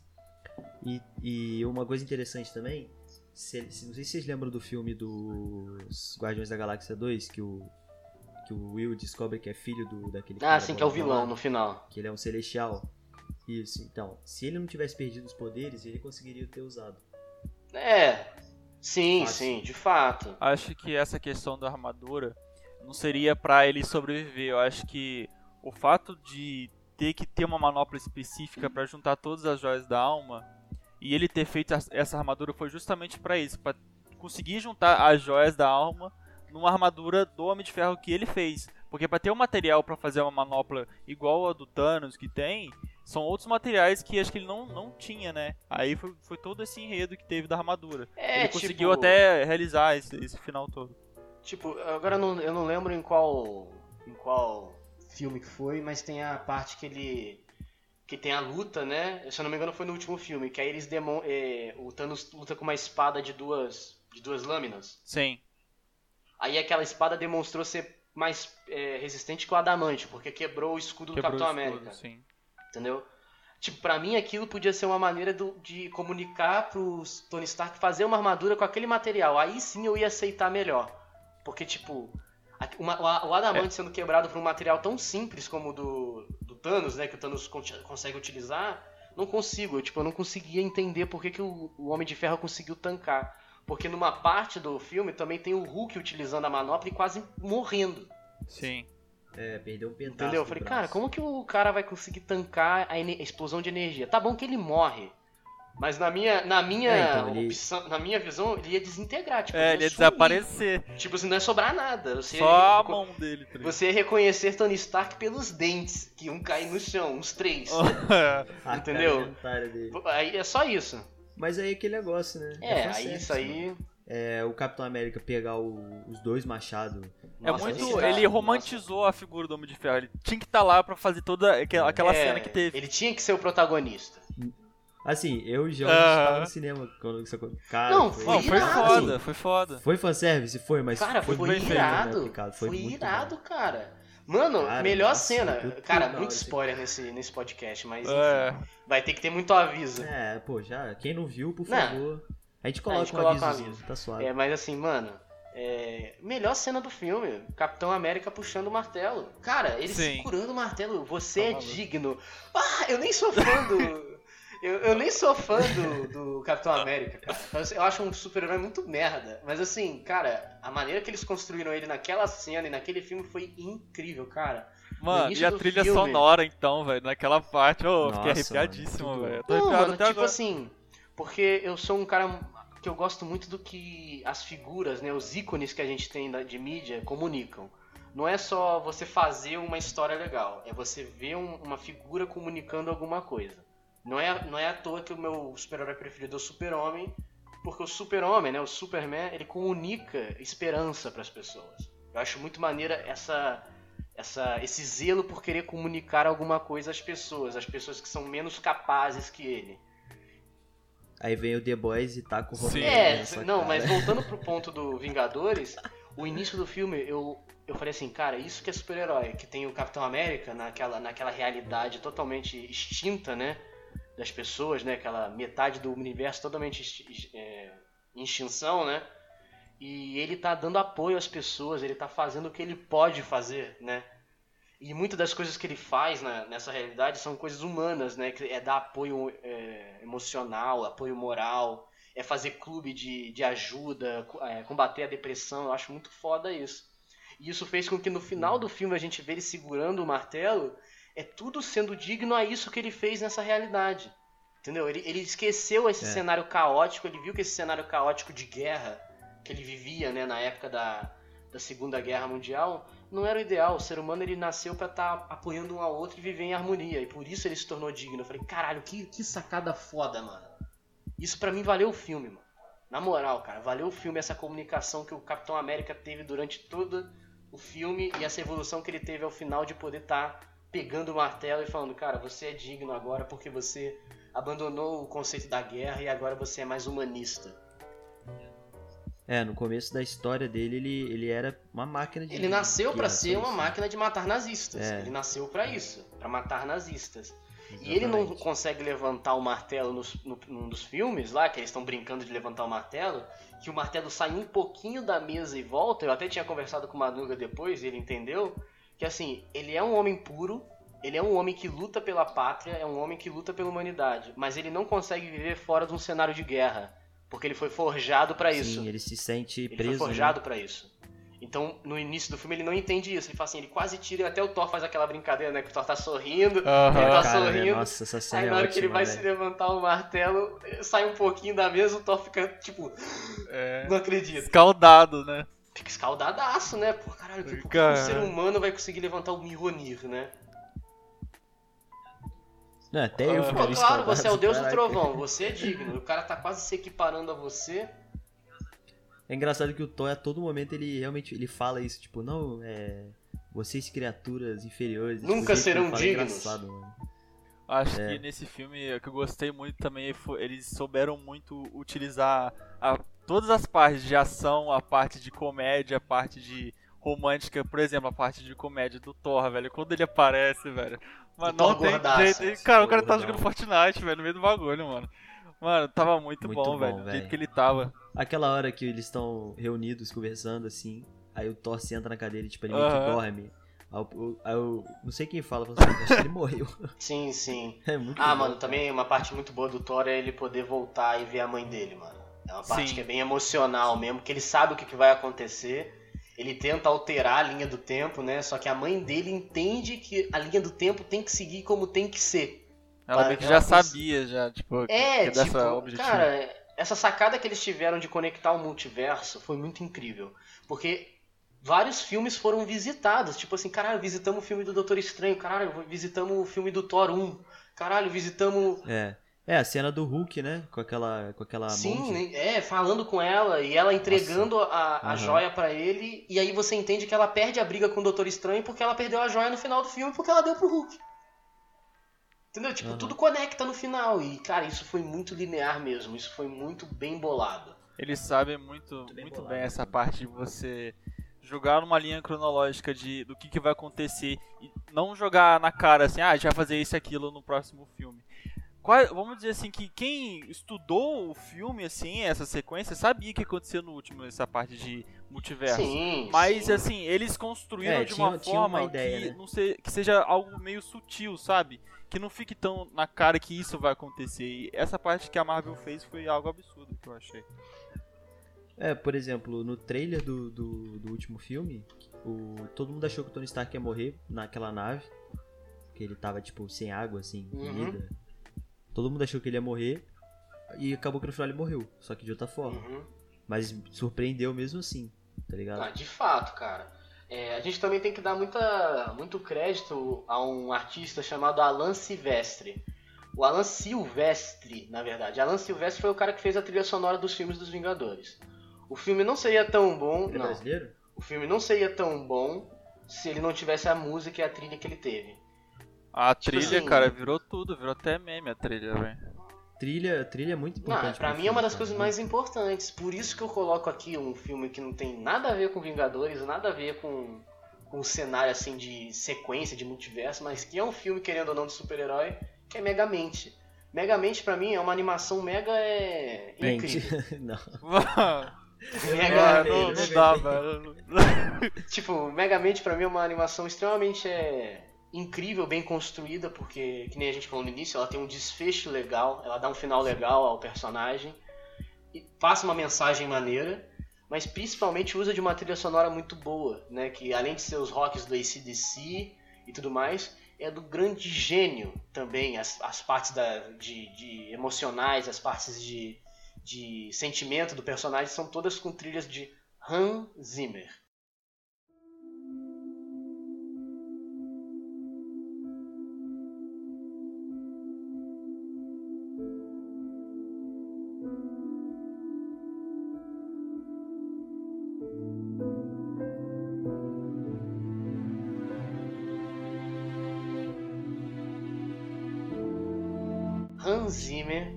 E, e uma coisa interessante também, se, se- não sei se vocês lembram do filme dos Guardiões da Galáxia 2, que o, que o Will descobre que é filho do, daquele Ah, sim, que é o vilão lá, no final. Que ele é um celestial. Isso, então. Se ele não tivesse perdido os poderes, ele conseguiria ter usado. É. Sim, Fácil. sim, de fato. Acho que essa questão da armadura não seria pra ele sobreviver. Eu acho que o fato de ter que ter uma manopla específica pra juntar todas as joias da alma e ele ter feito essa armadura foi justamente pra isso, Pra conseguir juntar as joias da alma numa armadura do Homem de Ferro que ele fez. Porque pra ter o material pra fazer uma manopla igual a do Thanos que tem, são outros materiais que acho que ele não, não tinha, né? Aí foi, foi todo esse enredo que teve da armadura. É, ele tipo, conseguiu até realizar esse, esse final todo. Tipo, agora eu não, eu não lembro em qual em qual filme que foi, mas tem a parte que ele que tem a luta, né? Se eu não me engano foi no último filme, que aí eles demon é, o Thanos luta com uma espada de duas de duas lâminas. Sim. Aí aquela espada demonstrou ser mais é, resistente que o adamante, porque quebrou o escudo do Quebrou Capitão o escudo, América. sim. Entendeu? Tipo, pra mim aquilo podia ser uma maneira do- de comunicar pros Tony Stark fazer uma armadura com aquele material. Aí sim eu ia aceitar melhor. Porque, tipo, uma- o adamante sendo quebrado por um material tão simples como o do, do Thanos, né? Que o Thanos con- consegue utilizar, não consigo. Eu, tipo, eu não conseguia entender por que, que o, o Homem de Ferro conseguiu tancar. Porque numa parte do filme também tem o Hulk utilizando a manopla e quase morrendo. Sim. É, perdeu um pedaço. Entendeu? Eu falei, braço. cara, como que o cara vai conseguir tancar a, a explosão de energia? Tá bom que ele morre. Mas na minha, na minha É, então, ele- opção, na minha visão, ele ia desintegrar, tipo, É, ele ia sumir. desaparecer. Tipo, assim, não ia sobrar nada. Você Só a ia, mão dele. tá você ia reconhecer Tony Stark pelos dentes, que iam cair no chão, uns três. A entendeu? Aí é só isso. Mas aí é aquele negócio, né? É, aí fanservice, isso aí. mano. É o Capitão América pegar o- os dois machados. É Nossa, muito. Ele romantizou a figura do Homem de Ferro. Ele tinha que estar lá pra fazer toda aquela, aquela É, cena que teve. Ele tinha que ser o protagonista. Assim, eu e Aham. estava no cinema quando isso aconteceu. Cara, Não, foi, Não, foi irado. foda, foi foda. Foi fanservice? Foi, mas Cara, foi, foi, muito bem feito, né, irado. Foi, muito irado, bom. cara. Mano, Cara, melhor nossa, cena. foi Cara, tudo muito spoiler nesse, nesse podcast, mas enfim, É. vai ter que ter muito aviso. É, pô, já, quem não viu, por Não. favor. A gente coloca, A gente um coloca um aviso. tá suave. É, mas assim, mano, é, melhor cena do filme, Capitão América puxando o martelo. Cara, ele Sim. segurando o martelo, você Tá é maluco. digno. Ah, eu nem sou fã do. Eu, eu nem sou fã do, do Capitão América, cara. Eu acho um super-herói muito merda. Mas assim, cara, a maneira que eles construíram ele naquela cena e naquele filme foi incrível, cara. Mano, e a trilha filme- sonora então, velho, naquela parte, fiquei Nossa, arrepiadíssimo, mano, muito velho. Tô Não, mano, tipo agora. assim, porque eu sou um cara que eu gosto muito do que as figuras, né, os ícones que a gente tem de mídia comunicam. Não é só você fazer uma história legal, é você ver um- uma figura comunicando alguma coisa. Não é, não é à toa que o meu super-herói preferido é o Super-Homem, porque o Super-Homem, né, o Superman, ele comunica esperança para as pessoas. Eu acho muito maneira essa essa, esse zelo por querer comunicar alguma coisa às pessoas, às pessoas que são menos capazes que ele. Aí vem o The Boys e taca o Sim. É, não, cara. mas voltando pro ponto do Vingadores, o início do filme, eu, eu falei assim, cara, isso que é super-herói, que tem o Capitão América naquela, naquela realidade totalmente extinta, né, das pessoas, né, aquela metade do universo totalmente é, em extinção, né, e ele tá dando apoio às pessoas, ele tá fazendo o que ele pode fazer, né, e muitas das coisas que ele faz na- nessa realidade são coisas humanas, né? Que é dar apoio é, emocional, apoio moral, é fazer clube de, de ajuda, é, combater a depressão. Eu acho muito foda isso. E isso fez com que no final do filme a gente vê ele segurando o martelo, é tudo sendo digno a isso que ele fez nessa realidade. Entendeu? Ele, ele esqueceu esse É. cenário caótico, ele viu que esse cenário caótico de guerra que ele vivia né, na época da, da Segunda Guerra Mundial não era o ideal. O ser humano ele nasceu pra estar apoiando um ao outro e viver em harmonia. E por isso ele se tornou digno. Eu falei, caralho, que, que sacada foda, mano. Isso pra mim valeu o filme, mano. Na moral, cara, valeu o filme essa comunicação que o Capitão América teve durante todo o filme e essa evolução que ele teve ao final de poder estar pegando o martelo e falando, cara, você é digno agora porque você abandonou o conceito da guerra e agora você é mais humanista. É, no começo da história dele, ele, ele era uma máquina de. Ele nasceu guerra, ser só uma isso. máquina de matar nazistas. É. Ele nasceu pra isso, pra matar nazistas. E ele não Exatamente. consegue levantar o martelo nos, no, num dos filmes lá, que eles estão brincando de levantar o martelo, que o martelo sai um pouquinho da mesa e volta. Eu até tinha conversado com o Madruga depois, e ele entendeu que assim, ele é um homem puro, ele é um homem que luta pela pátria, é um homem que luta pela humanidade, mas ele não consegue viver fora de um cenário de guerra, porque ele foi forjado pra isso. Sim, ele se sente Ele preso. foi né? forjado pra isso. Então, no início do filme, ele não entende isso. Ele fala assim, ele quase tira, até o Thor faz aquela brincadeira, né? Que o Thor tá sorrindo, Aham. ele tá Cara, né? sorrindo. Nossa, essa cena Aí é na hora que ele ótima, vai velho. se levantar o martelo, sai um pouquinho da mesa, o Thor fica, tipo, É. não acredito. Escaldado, né? Fica escaldadaço, né? Pô, caralho, que, Cara. um ser humano vai conseguir levantar o Mjolnir, né? Não, até eu Ah. ficaria Pô, claro, você é o deus do trovão, você é digno. O cara tá quase se equiparando a você. É engraçado que o Thor, a todo momento, ele realmente ele fala isso, tipo, não, é. Vocês criaturas inferiores. Nunca serão é dignos. Acho É. que nesse filme o que eu gostei muito também foi eles souberam muito utilizar a- todas as partes de ação, a parte de comédia, a parte de romântica, por exemplo, a parte de comédia do Thor, velho. Quando ele aparece, velho. Mano, não tem gordaço, jeito. Cara, o cara tá jogando Fortnite, velho, no meio do bagulho, mano. Mano, tava muito, Muito bom, bom, velho. Do jeito que ele tava. Aquela hora que eles estão reunidos, conversando, assim, aí o Thor senta na cadeira e, tipo, ele meio que dorme. Aí, o- aí eu não sei quem fala, assim, acho que ele morreu. Sim, sim. É muito Ah, bom, mano, cara. também uma parte muito boa do Thor é ele poder voltar e ver a mãe dele, mano. É uma parte Sim. que é bem emocional mesmo, que ele sabe o que, que vai acontecer. Ele tenta alterar a linha do tempo, né? Só que a mãe dele entende que a linha do tempo tem que seguir como tem que ser. Ela meio que já sabia, já, tipo, É, que é tipo, dessa objetivo. cara, essa sacada que eles tiveram de conectar o multiverso foi muito incrível. Porque vários filmes foram visitados. Tipo assim, caralho, visitamos o filme do Doutor Estranho, caralho, visitamos o filme do Thor 1, caralho, visitamos É. É, a cena do Hulk, né? Com aquela, com aquela Sim, monge. né? é, falando com ela e ela entregando a, a Aham. joia pra ele, e aí você entende que ela perde a briga com o Doutor Estranho porque ela perdeu a joia no final do filme porque ela deu pro Hulk. Entendeu? Tipo, Aham. tudo conecta no final. E, cara, isso foi muito linear mesmo. Isso foi muito bem bolado. Eles sabem muito, bem muito bolado, bem né? essa parte de você jogar numa linha cronológica de do que, que vai acontecer e não jogar na cara assim, ah, a gente vai fazer isso e aquilo no próximo filme. Qual- vamos dizer assim que quem estudou o filme assim, essa sequência, sabia o que aconteceu no último, essa parte de multiverso. Sim. Mas sim. assim, eles construíram É, de tinha- uma tinha uma forma ideia, que, né? não se- que seja algo meio sutil, sabe? Que não fique tão na cara que isso vai acontecer. E essa parte que a Marvel fez foi algo absurdo que eu achei. É, por exemplo, no trailer do, do, do último filme, o, todo mundo achou que o Tony Stark ia morrer naquela nave. Que ele tava, tipo, sem água, sem Uhum. comida. Todo mundo achou que ele ia morrer. E acabou que no final ele morreu. Só que de outra forma. Uhum. Mas surpreendeu mesmo assim, tá ligado? Ah, de fato, cara. É, a gente também tem que dar muita, muito crédito a um artista chamado Alan Silvestre. O Alan Silvestre, na verdade. Alan Silvestre foi o cara que fez a trilha sonora dos filmes dos Vingadores. O filme não seria tão bom. Ele é Não. brasileiro? O filme não seria tão bom se ele não tivesse a música e a trilha que ele teve. A Tipo trilha, assim- cara, virou tudo, virou até meme a trilha, velho. Trilha, trilha é muito importante. Não, pra mim é uma filme, das cara. coisas mais importantes. Por isso que eu coloco aqui um filme que não tem nada a ver com Vingadores, nada a ver com, com um cenário assim de sequência, de multiverso, mas que é um filme, querendo ou não, de super-herói, que é Megamente. Megamente pra mim é uma animação mega é, incrível. não. Mega, não, não dá, velho. Tipo, Megamente pra mim é uma animação extremamente é, incrível, bem construída, porque, que nem a gente falou no início, ela tem um desfecho legal, ela dá um final legal ao personagem, e passa uma mensagem maneira, mas principalmente usa de uma trilha sonora muito boa, né? Que além de ser os rocks do ACDC e tudo mais, é do grande gênio também, as, as partes da, de, de emocionais, as partes de, de sentimento do personagem são todas com trilhas de Hans Zimmer. Hans Zimmer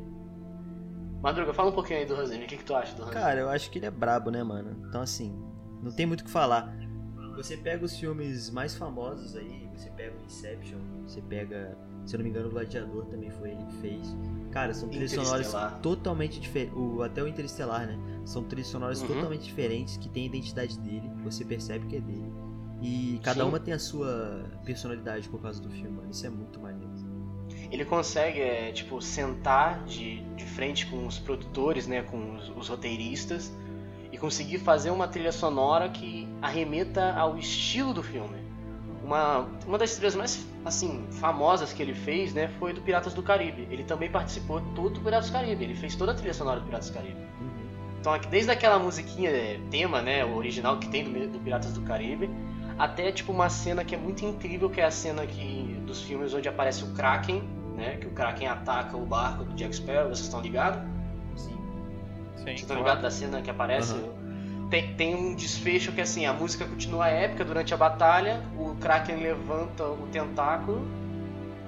Madruga, fala um pouquinho aí do Hans Zimmer. O que, que tu acha do Hans Cara, eu acho que ele é brabo, né, mano? Então, assim, não tem muito o que falar. Você pega os filmes mais famosos aí, você pega o Inception, você pega, se eu não me engano, o Gladiador também foi ele que fez. Cara, são trilhas sonoras totalmente diferentes. Até o Interestelar, né? São trilhas sonoras Uhum. totalmente diferentes, que tem a identidade dele, você percebe que é dele. E cada Sim. uma tem a sua personalidade por causa do filme, mano. Isso é muito maneiro. Ele consegue, é, tipo, sentar de, de frente com os produtores, né, com os, os roteiristas, e conseguir fazer uma trilha sonora que arremeta ao estilo do filme. Uma, uma das trilhas mais, assim, famosas que ele fez, né, foi do Piratas do Caribe. Ele também participou todo do Piratas do Caribe, ele fez toda a trilha sonora do Piratas do Caribe. Uhum. Então, desde aquela musiquinha, é, tema, né, o original que tem do, do Piratas do Caribe, até tipo uma cena que é muito incrível, que é a cena que, dos filmes onde aparece o Kraken, né, que o Kraken ataca o barco do Jack Sparrow, vocês estão ligados? Sim. Sim, Vocês estão ligados da cena que aparece? Tem, tem um desfecho que assim, a música continua épica durante a batalha, o Kraken levanta o tentáculo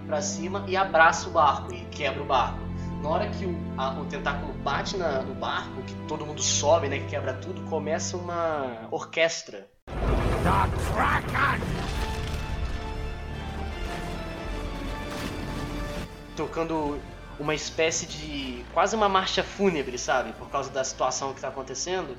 pra cima e abraça o barco e quebra o barco. Na hora que o, a- o tentáculo bate na- no barco, que todo mundo sobe, né, que quebra tudo, começa uma orquestra. Tocando uma espécie de. quase uma marcha fúnebre, sabe? Por causa da situação que tá acontecendo.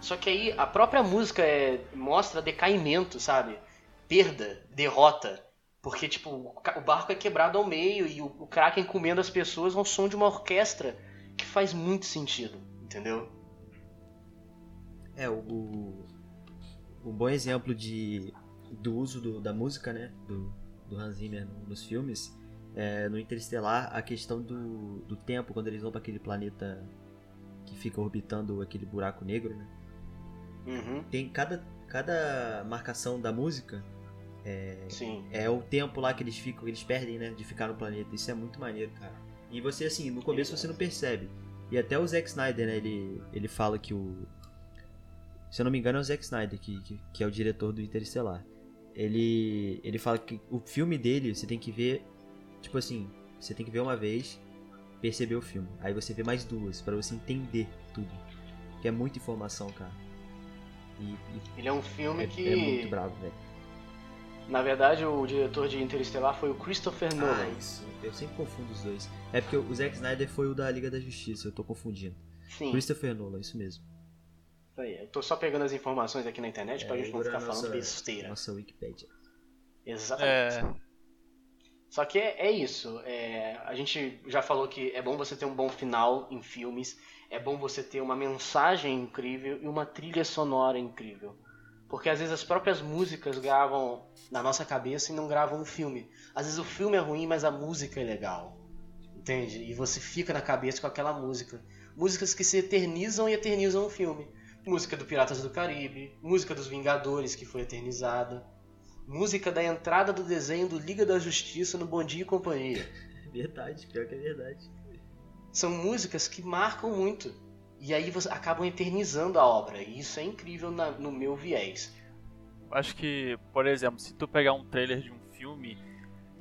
Só que aí a própria música é, mostra decaimento, sabe? Perda, derrota. Porque, tipo, o barco é quebrado ao meio e o, o Kraken comendo as pessoas ao som de uma orquestra que faz muito sentido, entendeu? É, o, um bom exemplo de, do uso do- da música, né, do, do Hans Zimmer no- nos filmes, é, no Interestelar, a questão do, do tempo, quando eles vão para aquele planeta que fica orbitando aquele buraco negro, né, Uhum, tem cada, cada marcação da música sim. é o tempo lá que eles ficam, eles perdem, né, de ficar no planeta. Isso é muito maneiro, cara. E você, assim, no começo você não percebe. E até o Zack Snyder, né, ele, ele fala que o... Se eu não me engano é o Zack Snyder, que, que, que é o diretor do Interestelar. Ele, ele fala que o filme dele, você tem que ver, tipo assim, você tem que ver uma vez, perceber o filme. Aí você vê mais duas, pra você entender tudo. Que é muita informação, cara. E, e Ele é um filme é, que. é muito bravo, velho. Na verdade, o diretor de Interestelar foi o Christopher Nolan. Ah, isso. Eu sempre confundo os dois. É porque o Zack Snyder foi o da Liga da Justiça, eu tô confundindo. Sim, Christopher Nolan, isso mesmo. isso aí. Eu tô só pegando as informações aqui na internet pra É, gente não ficar agora a falando nossa- besteira. Nossa Wikipedia. Exatamente. É, Só que é, é isso. é, a gente já falou que é bom você ter um bom final em filmes, é bom você ter uma mensagem incrível e uma trilha sonora incrível. Porque às vezes as próprias músicas gravam na nossa cabeça e não gravam o filme. Às vezes o filme é ruim, mas a música é legal. Entende? E você fica na cabeça com aquela música. Músicas que se eternizam e eternizam o filme. Música do Piratas do Caribe, música dos Vingadores, que foi eternizada. Música da entrada do desenho do Liga da Justiça no Bom Dia e Companhia. É verdade, pior que é verdade. São músicas que marcam muito. E aí você acabam eternizando a obra. E isso é incrível na- no meu viés. acho que, por exemplo, se tu pegar um trailer de um filme,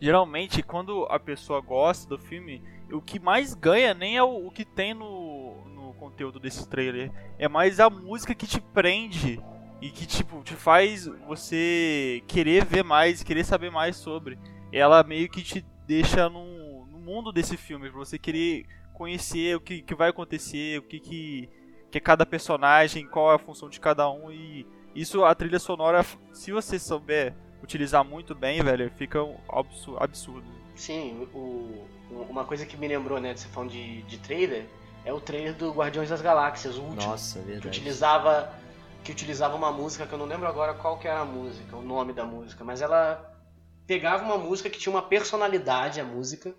geralmente quando a pessoa gosta do filme, o que mais ganha nem é o, o que tem no, no conteúdo desse trailer, é mais a música que te prende e que tipo te faz você querer ver mais, querer saber mais sobre. Ela meio que te deixa no, no mundo desse filme, pra você querer conhecer o que, que vai acontecer, o que, que, que é cada personagem, qual é a função de cada um e isso, a trilha sonora, se você souber utilizar muito bem, velho, fica um absu- absurdo. Sim, o- uma coisa que me lembrou, né, de você falando de, de trailer, é o trailer do Guardiões das Galáxias, o último. Nossa, é que verdade. utilizava que utilizava uma música que eu não lembro agora qual que era a música, o nome da música, mas ela pegava uma música que tinha uma personalidade, a música,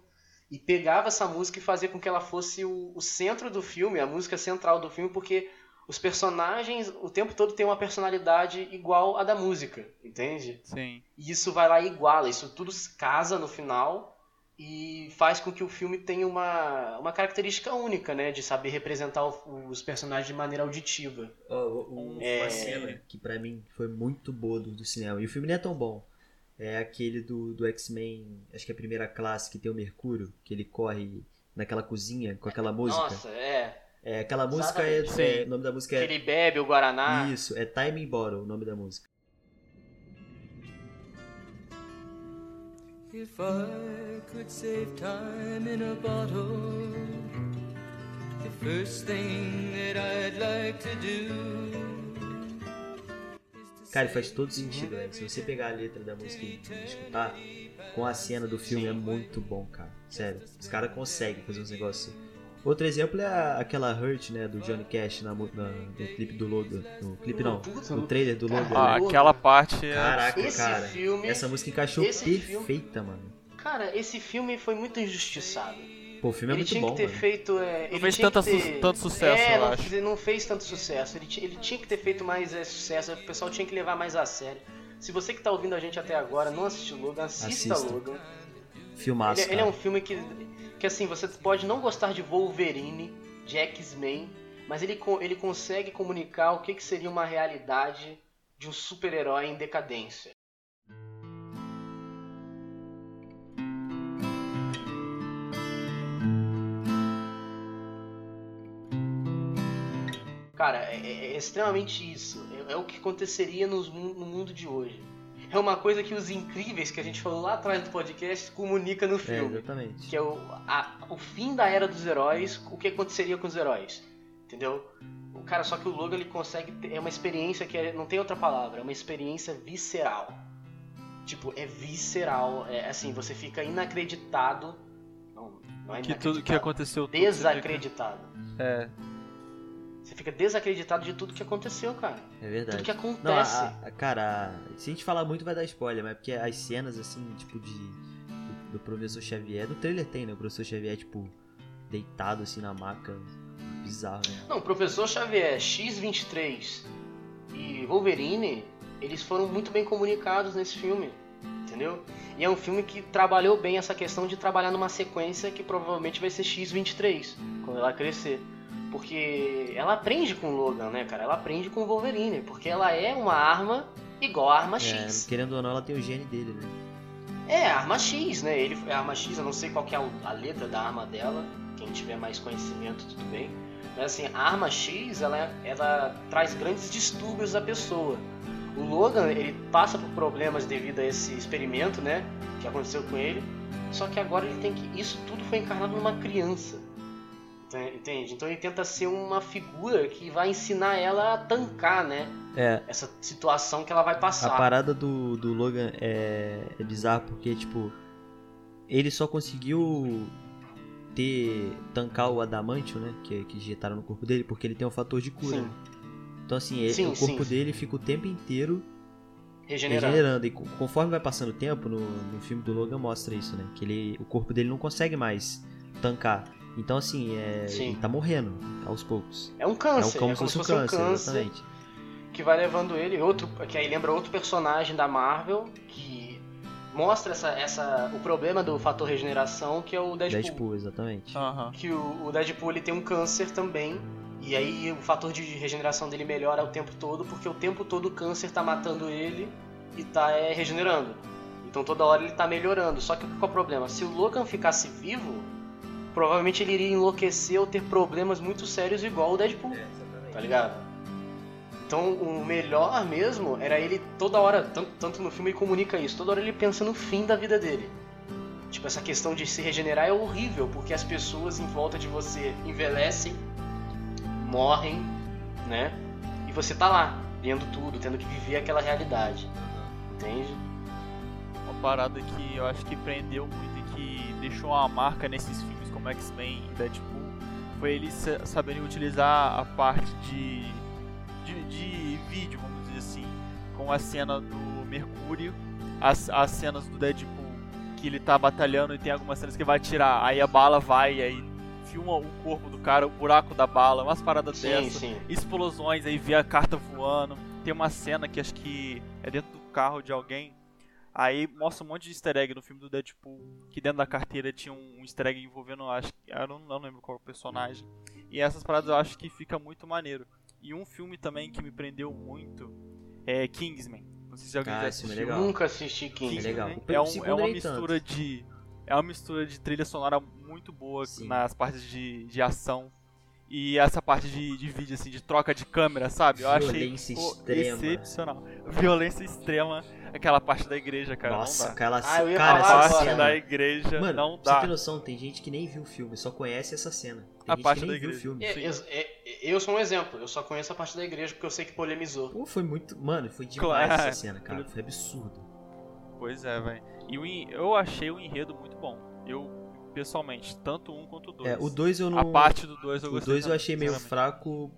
e pegava essa música e fazia com que ela fosse o, o centro do filme, a música central do filme, porque os personagens o tempo todo têm uma personalidade igual à da música, entende? Sim. E isso vai lá e iguala, isso tudo se casa no final e faz com que o filme tenha uma, uma característica única, né? De saber representar o- os personagens de maneira auditiva. Ó, o- o- É. Uma cena que pra mim foi muito boa do, do cinema, e o filme nem é tão bom, é aquele do, do X-Men, acho que é a primeira classe, que tem o Mercúrio, que ele corre naquela cozinha com aquela música. Nossa, é. É, aquela música é, Exatamente. é- Sim. O nome da música Que é. ele bebe o Guaraná. Isso, é Timing Bottle o nome da música. If I could save time in a bottle, the first thing that I'd like to do. Cara, faz todo sentido, velho. Se você pegar a letra da música e escutar, com a cena do filme é muito bom, cara. Sério. Os caras conseguem fazer uns negócios. Outro exemplo é a- aquela Hurt, né, do Johnny Cash na, na- no clipe do Logan. No clipe não, no trailer do Logan. Ah, aquela parte é. Caraca, Esse cara. filme- Essa música encaixou esse filme- perfeita, mano. Cara, esse filme foi muito injustiçado. Pô, o filme é ele muito tinha bom, que ter mano. feito. é, ele fez tanta ter- tanto sucesso, é, eu não, acho. Ele não fez tanto sucesso. Ele, ti- ele tinha que ter feito mais é, sucesso. O pessoal tinha que levar mais a sério. Se você que tá ouvindo a gente até agora não assistiu Logan, assista Assista. Logan. Filmaço, Ele, ele é um filme que, que assim, você pode não gostar de Wolverine, de X-Men, mas ele, ele consegue comunicar o que, que seria uma realidade de um super-herói em decadência. Cara, é, é- é extremamente isso. É, é o que aconteceria no mundo de hoje. É uma coisa que os incríveis que a gente falou lá atrás do podcast comunica no É, filme. exatamente. Que é o, a- o fim da era dos heróis, o que aconteceria com os heróis. Entendeu? O cara, só que o Logan ele consegue ter, é uma experiência que é- não tem outra palavra, é uma experiência visceral. Tipo, é visceral, é assim, você fica inacreditado. Não, não é Que tudo que inacreditado, aconteceu. tudo Desacreditado. fica- É. Você fica desacreditado de tudo que aconteceu, cara. É verdade. Tudo que Não, acontece. a, a- cara, a- se a gente falar muito vai dar spoiler, mas porque as cenas, assim, tipo, de. Do, do professor Xavier. No trailer tem, né? O professor Xavier, tipo, deitado assim na maca. Bizarro, né? Não, o Professor Xavier, X-23 e Wolverine, eles foram muito bem comunicados nesse filme, entendeu? E é um filme que trabalhou bem essa questão de trabalhar numa sequência que provavelmente vai ser X-23, quando ela crescer. Porque ela aprende com o Logan, né, cara? Ela aprende com o Wolverine, porque ela é uma arma igual a arma É, X. querendo ou não, ela tem o gene dele, né? É, arma X, né? Ele é a arma X, eu não sei qual que é a a letra da arma dela. Quem tiver mais conhecimento, tudo bem. Mas assim, a arma X, ela, ela traz grandes distúrbios à pessoa. O Logan, ele passa por problemas devido a esse experimento, né? Que aconteceu com ele. Só que agora ele tem que. Isso tudo foi encarnado numa criança. Enten- Entende? Então ele tenta ser uma figura que vai ensinar ela a tancar, né? É, Essa situação que ela vai a passar. parada do, do Logan é, é bizarra porque, tipo, ele só conseguiu ter. tancar o adamantium, né? Que, que injetaram no corpo dele, porque ele tem um fator de cura. Né? Então, assim, ele- Sim, o corpo sim. dele fica o tempo inteiro Regenerando. regenerando. E co- conforme vai passando o tempo, no, no filme do Logan mostra isso, né? Que ele, o corpo dele não consegue mais tancar. Então, assim, é, Sim. ele tá morrendo aos poucos. É um É um, câncer. como é se como fosse um câncer, exatamente. que vai levando ele outro que aí lembra outro personagem da Marvel que mostra essa, essa o problema do fator regeneração que é o Deadpool, Deadpool, exatamente. Aham. que o, o Deadpool ele tem um câncer também e aí o fator de regeneração dele melhora o tempo todo porque o tempo todo o câncer tá matando ele e tá é, regenerando então toda hora ele tá melhorando só que qual é o problema se o Logan ficasse vivo provavelmente ele iria enlouquecer ou ter problemas muito sérios igual o Deadpool tá ligado? Então o melhor mesmo era ele toda hora, tanto, tanto no filme ele comunica isso, toda hora ele pensa no fim da vida dele. Tipo, essa questão de se regenerar é horrível, porque as pessoas em volta de você envelhecem, morrem, né? E você tá lá, vendo tudo, tendo que viver aquela realidade. Entende? Uma parada que eu acho que prendeu muito e que deixou uma marca nesses filmes como X-Men e Deadpool foi eles sa- saberem utilizar a parte de, de, de vídeo, vamos dizer assim, com a cena do Mercúrio, as, as cenas do Deadpool que ele tá batalhando e tem algumas cenas que vai atirar, aí a bala vai, aí filma o corpo do cara, o buraco da bala, umas paradas Sim, dessas sim. explosões, aí vê a carta voando. Tem uma cena que acho que é dentro do carro de alguém. Aí mostra um monte de easter egg no filme do Deadpool. Que dentro da carteira tinha um easter egg envolvendo, acho que. Eu não, não lembro qual personagem. E essas paradas eu acho que fica muito maneiro. E um filme também que me prendeu muito é Kingsman. Não sei se alguém Ah, já é assistiu. legal. Nunca assisti King. É legal. É, um- é uma nem tanto. mistura de. é uma mistura de trilha sonora muito boa Sim. nas partes de, de ação. E essa parte de, de vídeo, assim, de troca de câmera, sabe? Eu achei Violência pô, extrema. excepcional. Violência extrema, aquela parte da igreja, cara. Nossa, dá. aquela Ah, cara, essa parte cena. da igreja Mano, não pra você dá. ter noção, tem gente que nem viu o filme, só conhece essa cena. Tem A gente parte que da nem viu o igreja. filme. É, eu, é, eu sou um exemplo, eu só conheço a parte da igreja porque eu sei que polemizou. Pô, foi muito. Mano, foi demais Claro. essa cena, cara. Foi absurdo. Pois é, velho. E eu achei o enredo muito bom. Eu, pessoalmente, tanto um quanto o dois. É, o 2 eu não. A parte do dois eu O gostei 2 eu também, achei meio fraco.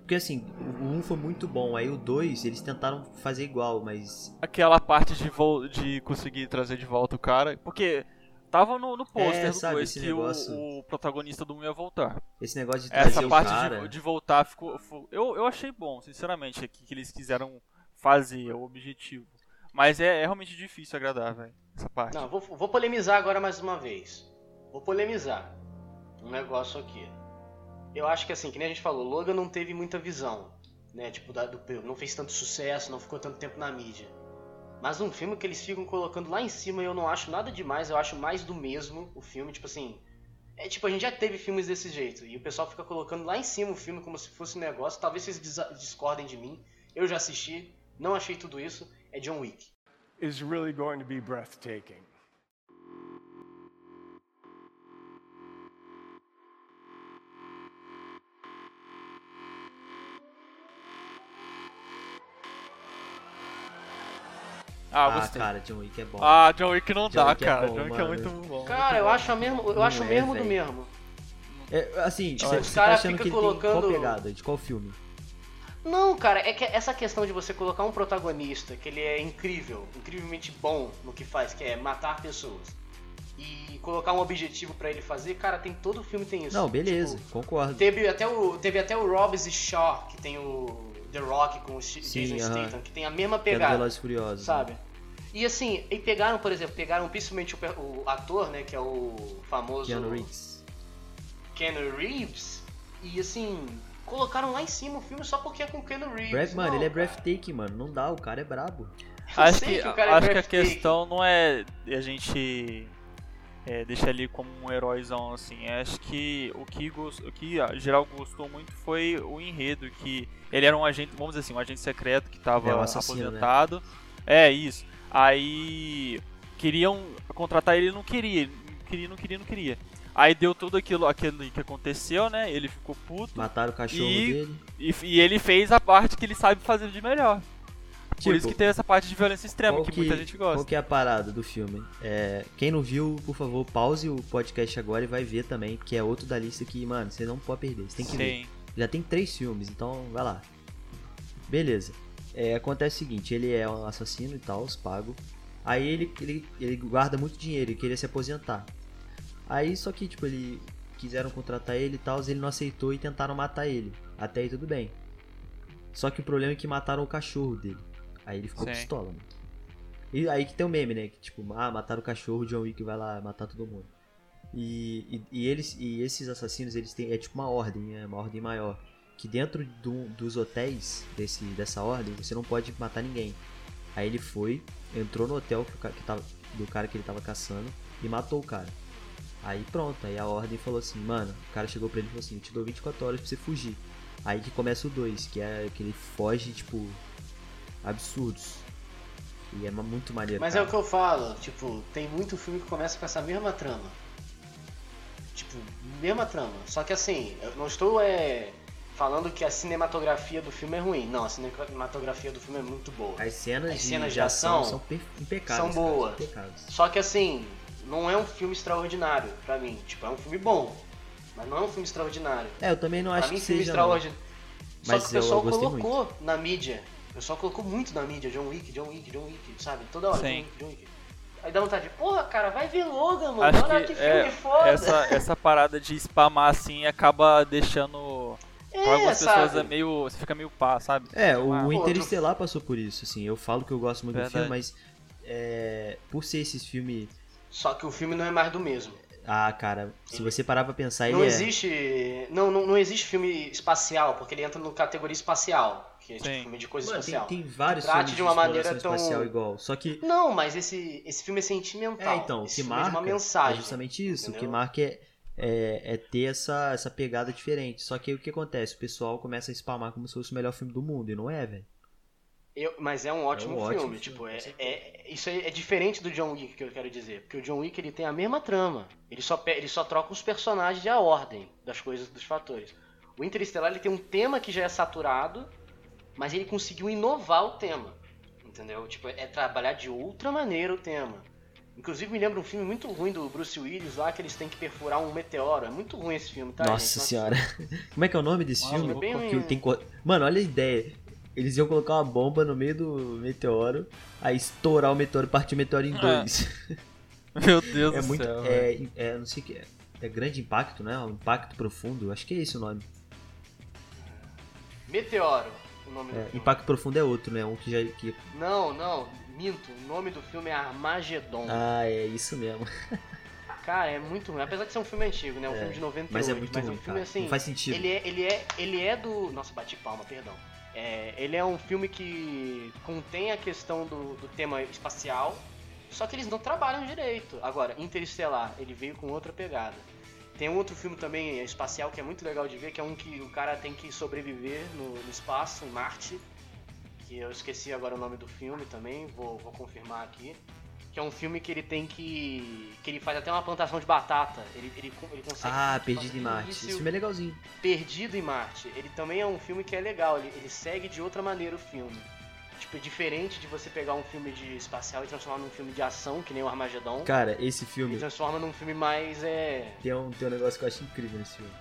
Porque assim, o 1 um foi muito bom, aí o 2 eles tentaram fazer igual, mas. Aquela parte de, vol de conseguir trazer de volta o cara. Porque tava no, no pôster É, do sabe, 2 esse que negócio- o, o protagonista do 1 ia voltar. Esse negócio de trazer Essa o parte cara. de, de voltar ficou. eu, eu achei bom, sinceramente, que, que eles quiseram fazer, é o objetivo. Mas é, é realmente difícil agradar, velho. Essa parte. Não, vou, vou polemizar agora mais uma vez. Vou polemizar um negócio aqui. Eu acho que assim, que nem a gente falou, Logan não teve muita visão, né? Tipo, da- do, não fez tanto sucesso, não ficou tanto tempo na mídia. Mas um filme que eles ficam colocando lá em cima eu não acho nada demais, eu acho mais do mesmo o filme, tipo assim. É tipo, a gente já teve filmes desse jeito, e o pessoal fica colocando lá em cima o filme como se fosse um negócio. Talvez vocês discordem de mim. Eu já assisti, não achei tudo isso. É John Wick. is really going to be breathtaking. Ah, Ah, gostei. cara, John Wick é bom. Ah, John Wick não John dá, Wick é cara. bom, John Wick é mano. muito bom. Cara, eu acho a mesmo, eu Não acho o é, mesmo do mesmo. É, assim, Os você tá cara achando fica que ele tem qual colocando- pegada? De qual filme? Não, cara, é que essa questão de você colocar um protagonista que ele é incrível, incrivelmente bom no que faz, que é matar pessoas, e colocar um objetivo pra ele fazer, cara, tem todo filme tem isso. Não, beleza, Tipo, concordo. teve até o teve até o Robbins e Shaw, que tem o The Rock com o Sim, Jason aham. Statham, que tem a mesma Que é pegada, Velozes Furiosos. né? sabe? E assim, e pegaram, por exemplo, pegaram principalmente o, o ator, né, que é o famoso Keanu Reeves. Keanu Reeves, e assim, colocaram lá em cima o filme só porque é com o Keanu Reeves. Breath, mano, ele é breathtaking, mano. Não dá, o cara é brabo. Eu Acho sei que, o cara é acho que a questão não é a gente é, deixar ele como um heróizão assim. Acho que o que, gos- o que a geral gostou muito foi o enredo, que ele era um agente, vamos dizer assim, um agente secreto que estava É, um né? aposentado. É, isso. Aí queriam contratar ele, ele não queria, ele não queria, não queria, não queria. Aí deu tudo aquilo, aquilo que aconteceu, né? Ele ficou puto Mataram o cachorro E- dele. e, e ele fez a parte que ele sabe fazer de melhor. Por Tipo, isso que teve essa parte de violência extrema, Qual que, muita gente gosta. Qual que é a parada do filme? É, quem não viu, por favor, pause o podcast agora e vai ver também, que é outro da lista que, mano, você não pode perder. Você tem que ver. Sim. Já tem três filmes, então vai lá. Beleza. É, acontece o seguinte, ele é um assassino e tal, os pago. Aí ele, ele, ele guarda muito dinheiro e queria se aposentar. Aí só que, tipo, ele quiseram contratar ele e tal, ele não aceitou e tentaram matar ele. Até aí tudo bem. Só que o problema é que mataram o cachorro dele. Aí ele ficou Sim. pistola, mano. E aí que tem o meme, né? Que tipo, ah, mataram o cachorro, o John Wick vai lá matar todo mundo. E, e, e eles e esses assassinos, eles têm é tipo uma ordem, né? Uma ordem maior. Que dentro do- dos hotéis desse, dessa ordem, você não pode matar ninguém. Aí ele foi, entrou no hotel que que tava, do cara que ele tava caçando e matou o cara. Aí pronto, aí a ordem falou assim, mano, o cara chegou pra ele e falou assim, eu te dou 24 horas pra você fugir. Aí que começa o 2, que é que ele foge, tipo, absurdos. E é muito maneiro. Mas é cara. o que eu falo, tipo, tem muito filme que começa com essa mesma trama. Tipo, mesma trama. Só que assim, eu não estou é, falando que a cinematografia do filme é ruim. Não, a cinematografia do filme é muito boa. As cenas, As de, cenas de de ação, são impecáveis. são boas. Só que assim, não é um filme extraordinário pra mim. Tipo, é um filme bom, mas não é um filme extraordinário. É, eu também não Pra acho mim, que filme seja. extraordinário. Só que o pessoal colocou na mídia. O pessoal colocou muito na mídia, John Wick, John Wick, John Wick, sabe? Toda hora, John Sim. Wick, John Wick. Aí dá vontade de, porra, cara, vai ver Logan, mano. Acho Olha que que filme é, foda. essa, essa parada de spamar assim acaba deixando. é, pra algumas pessoas sabe? é meio. Você fica meio pá, sabe? É, Ah, o pô, Interestelar passou por isso, assim. Eu falo que eu gosto muito Verdade. do filme, mas é, por ser esses filmes. Só que o filme não é mais do mesmo. Ah, cara, se você parar pra pensar, ele Não é. existe. Não, não, não existe filme espacial, porque ele entra no categoria espacial. Que é tipo filme de coisa Mano, tem, espacial. tem vários Trate filmes de uma exploração maneira tão- espacial igual. Só que Não, mas esse, esse filme é sentimental. É, então, o esse que é marca de uma mensagem. é justamente isso. O que entendeu? marca é, é, é ter essa, essa pegada diferente. Só que aí o que acontece? O pessoal começa a spamar como se fosse o melhor filme do mundo, e não é, velho. Eu- mas é um ótimo É um ótimo filme, filme, tipo, é, é- isso aí é diferente do John Wick que eu quero dizer, porque o John Wick ele tem a mesma trama, ele só, ele só troca os personagens e a ordem das coisas, dos fatores. O Interestelar ele tem um tema que já é saturado, mas ele conseguiu inovar o tema, entendeu? Tipo, é trabalhar de outra maneira o tema. Inclusive me lembra um filme muito ruim do Bruce Willis lá que eles têm que perfurar um meteoro. É muito ruim esse filme, tá? Nossa gente? senhora. Como é que é o nome desse Nossa, filme? é bem tem Mano, olha a ideia. Eles iam colocar uma bomba no meio do meteoro, aí estourar o meteoro e partir o meteoro em Ah, dois. Meu Deus É do muito. céu. É, é, não sei o que. É, é grande impacto, né? Um impacto profundo. Acho que é esse o nome. Meteoro, o nome do É, filme. impacto profundo é outro, né? Um que já. Que... Não, não, minto. O nome do filme é Armagedon. Ah, é isso mesmo. Cara, é muito ruim. Apesar de ser um filme antigo, né? Um É, filme de 98. Mas é muito mas ruim, um filme cara. assim. Não faz sentido. Ele é, ele é, ele é do. Nossa, bati palma, perdão. É, ele é um filme que contém a questão do, do tema espacial, só que eles não trabalham direito. Agora, Interestelar, ele veio com outra pegada. Tem um outro filme também espacial que é muito legal de ver, que é um que o cara tem que sobreviver no, no espaço, em Marte. Que eu esqueci agora o nome do filme também, vou, vou confirmar aqui. Que é um filme que ele tem que. que ele faz até uma plantação de batata. Ele, ele, ele consegue. Ah, Perdido em Marte. Esse filme é legalzinho. Perdido em Marte. Ele também é um filme que é legal, ele, ele segue de outra maneira o filme. Tipo, é diferente de você pegar um filme de espacial e transformar num filme de ação, que nem o Armagedon. Cara, esse E filme transforma num filme mais. É. tem um, tem um negócio que eu acho incrível nesse filme.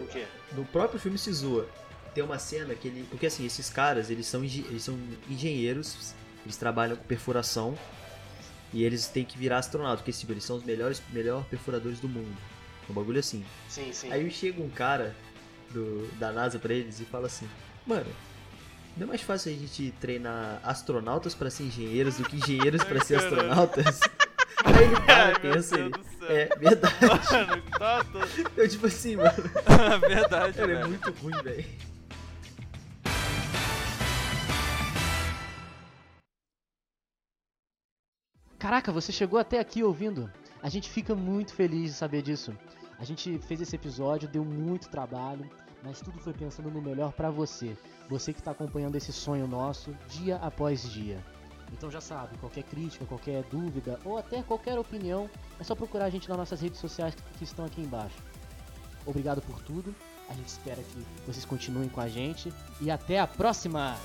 O quê? No próprio filme se zoa. Tem uma cena que ele. Porque assim, esses caras, eles são, eles são engenheiros, eles trabalham com perfuração. E eles têm que virar astronauta, porque tipo, eles são os melhores melhor perfuradores do mundo. Um bagulho assim. Sim, sim. Aí chega um cara do, da NASA pra eles e fala assim: Mano, não é mais fácil a gente treinar astronautas pra ser engenheiros do que engenheiros pra ser astronautas? Aí ele para, Ai, meu pensa céu. É verdade. Mano, tá, tá. Eu tipo assim, mano. Verdade, Cara, é muito ruim, velho. Caraca, você chegou até aqui ouvindo. A gente fica muito feliz de saber disso. A gente fez esse episódio, deu muito trabalho, mas tudo foi pensando no melhor pra você. Você que tá acompanhando esse sonho nosso dia após dia. Então já sabe, qualquer crítica, qualquer dúvida ou até qualquer opinião, é só procurar a gente nas nossas redes sociais que estão aqui embaixo. Obrigado por tudo. A gente espera que vocês continuem com a gente e até a próxima!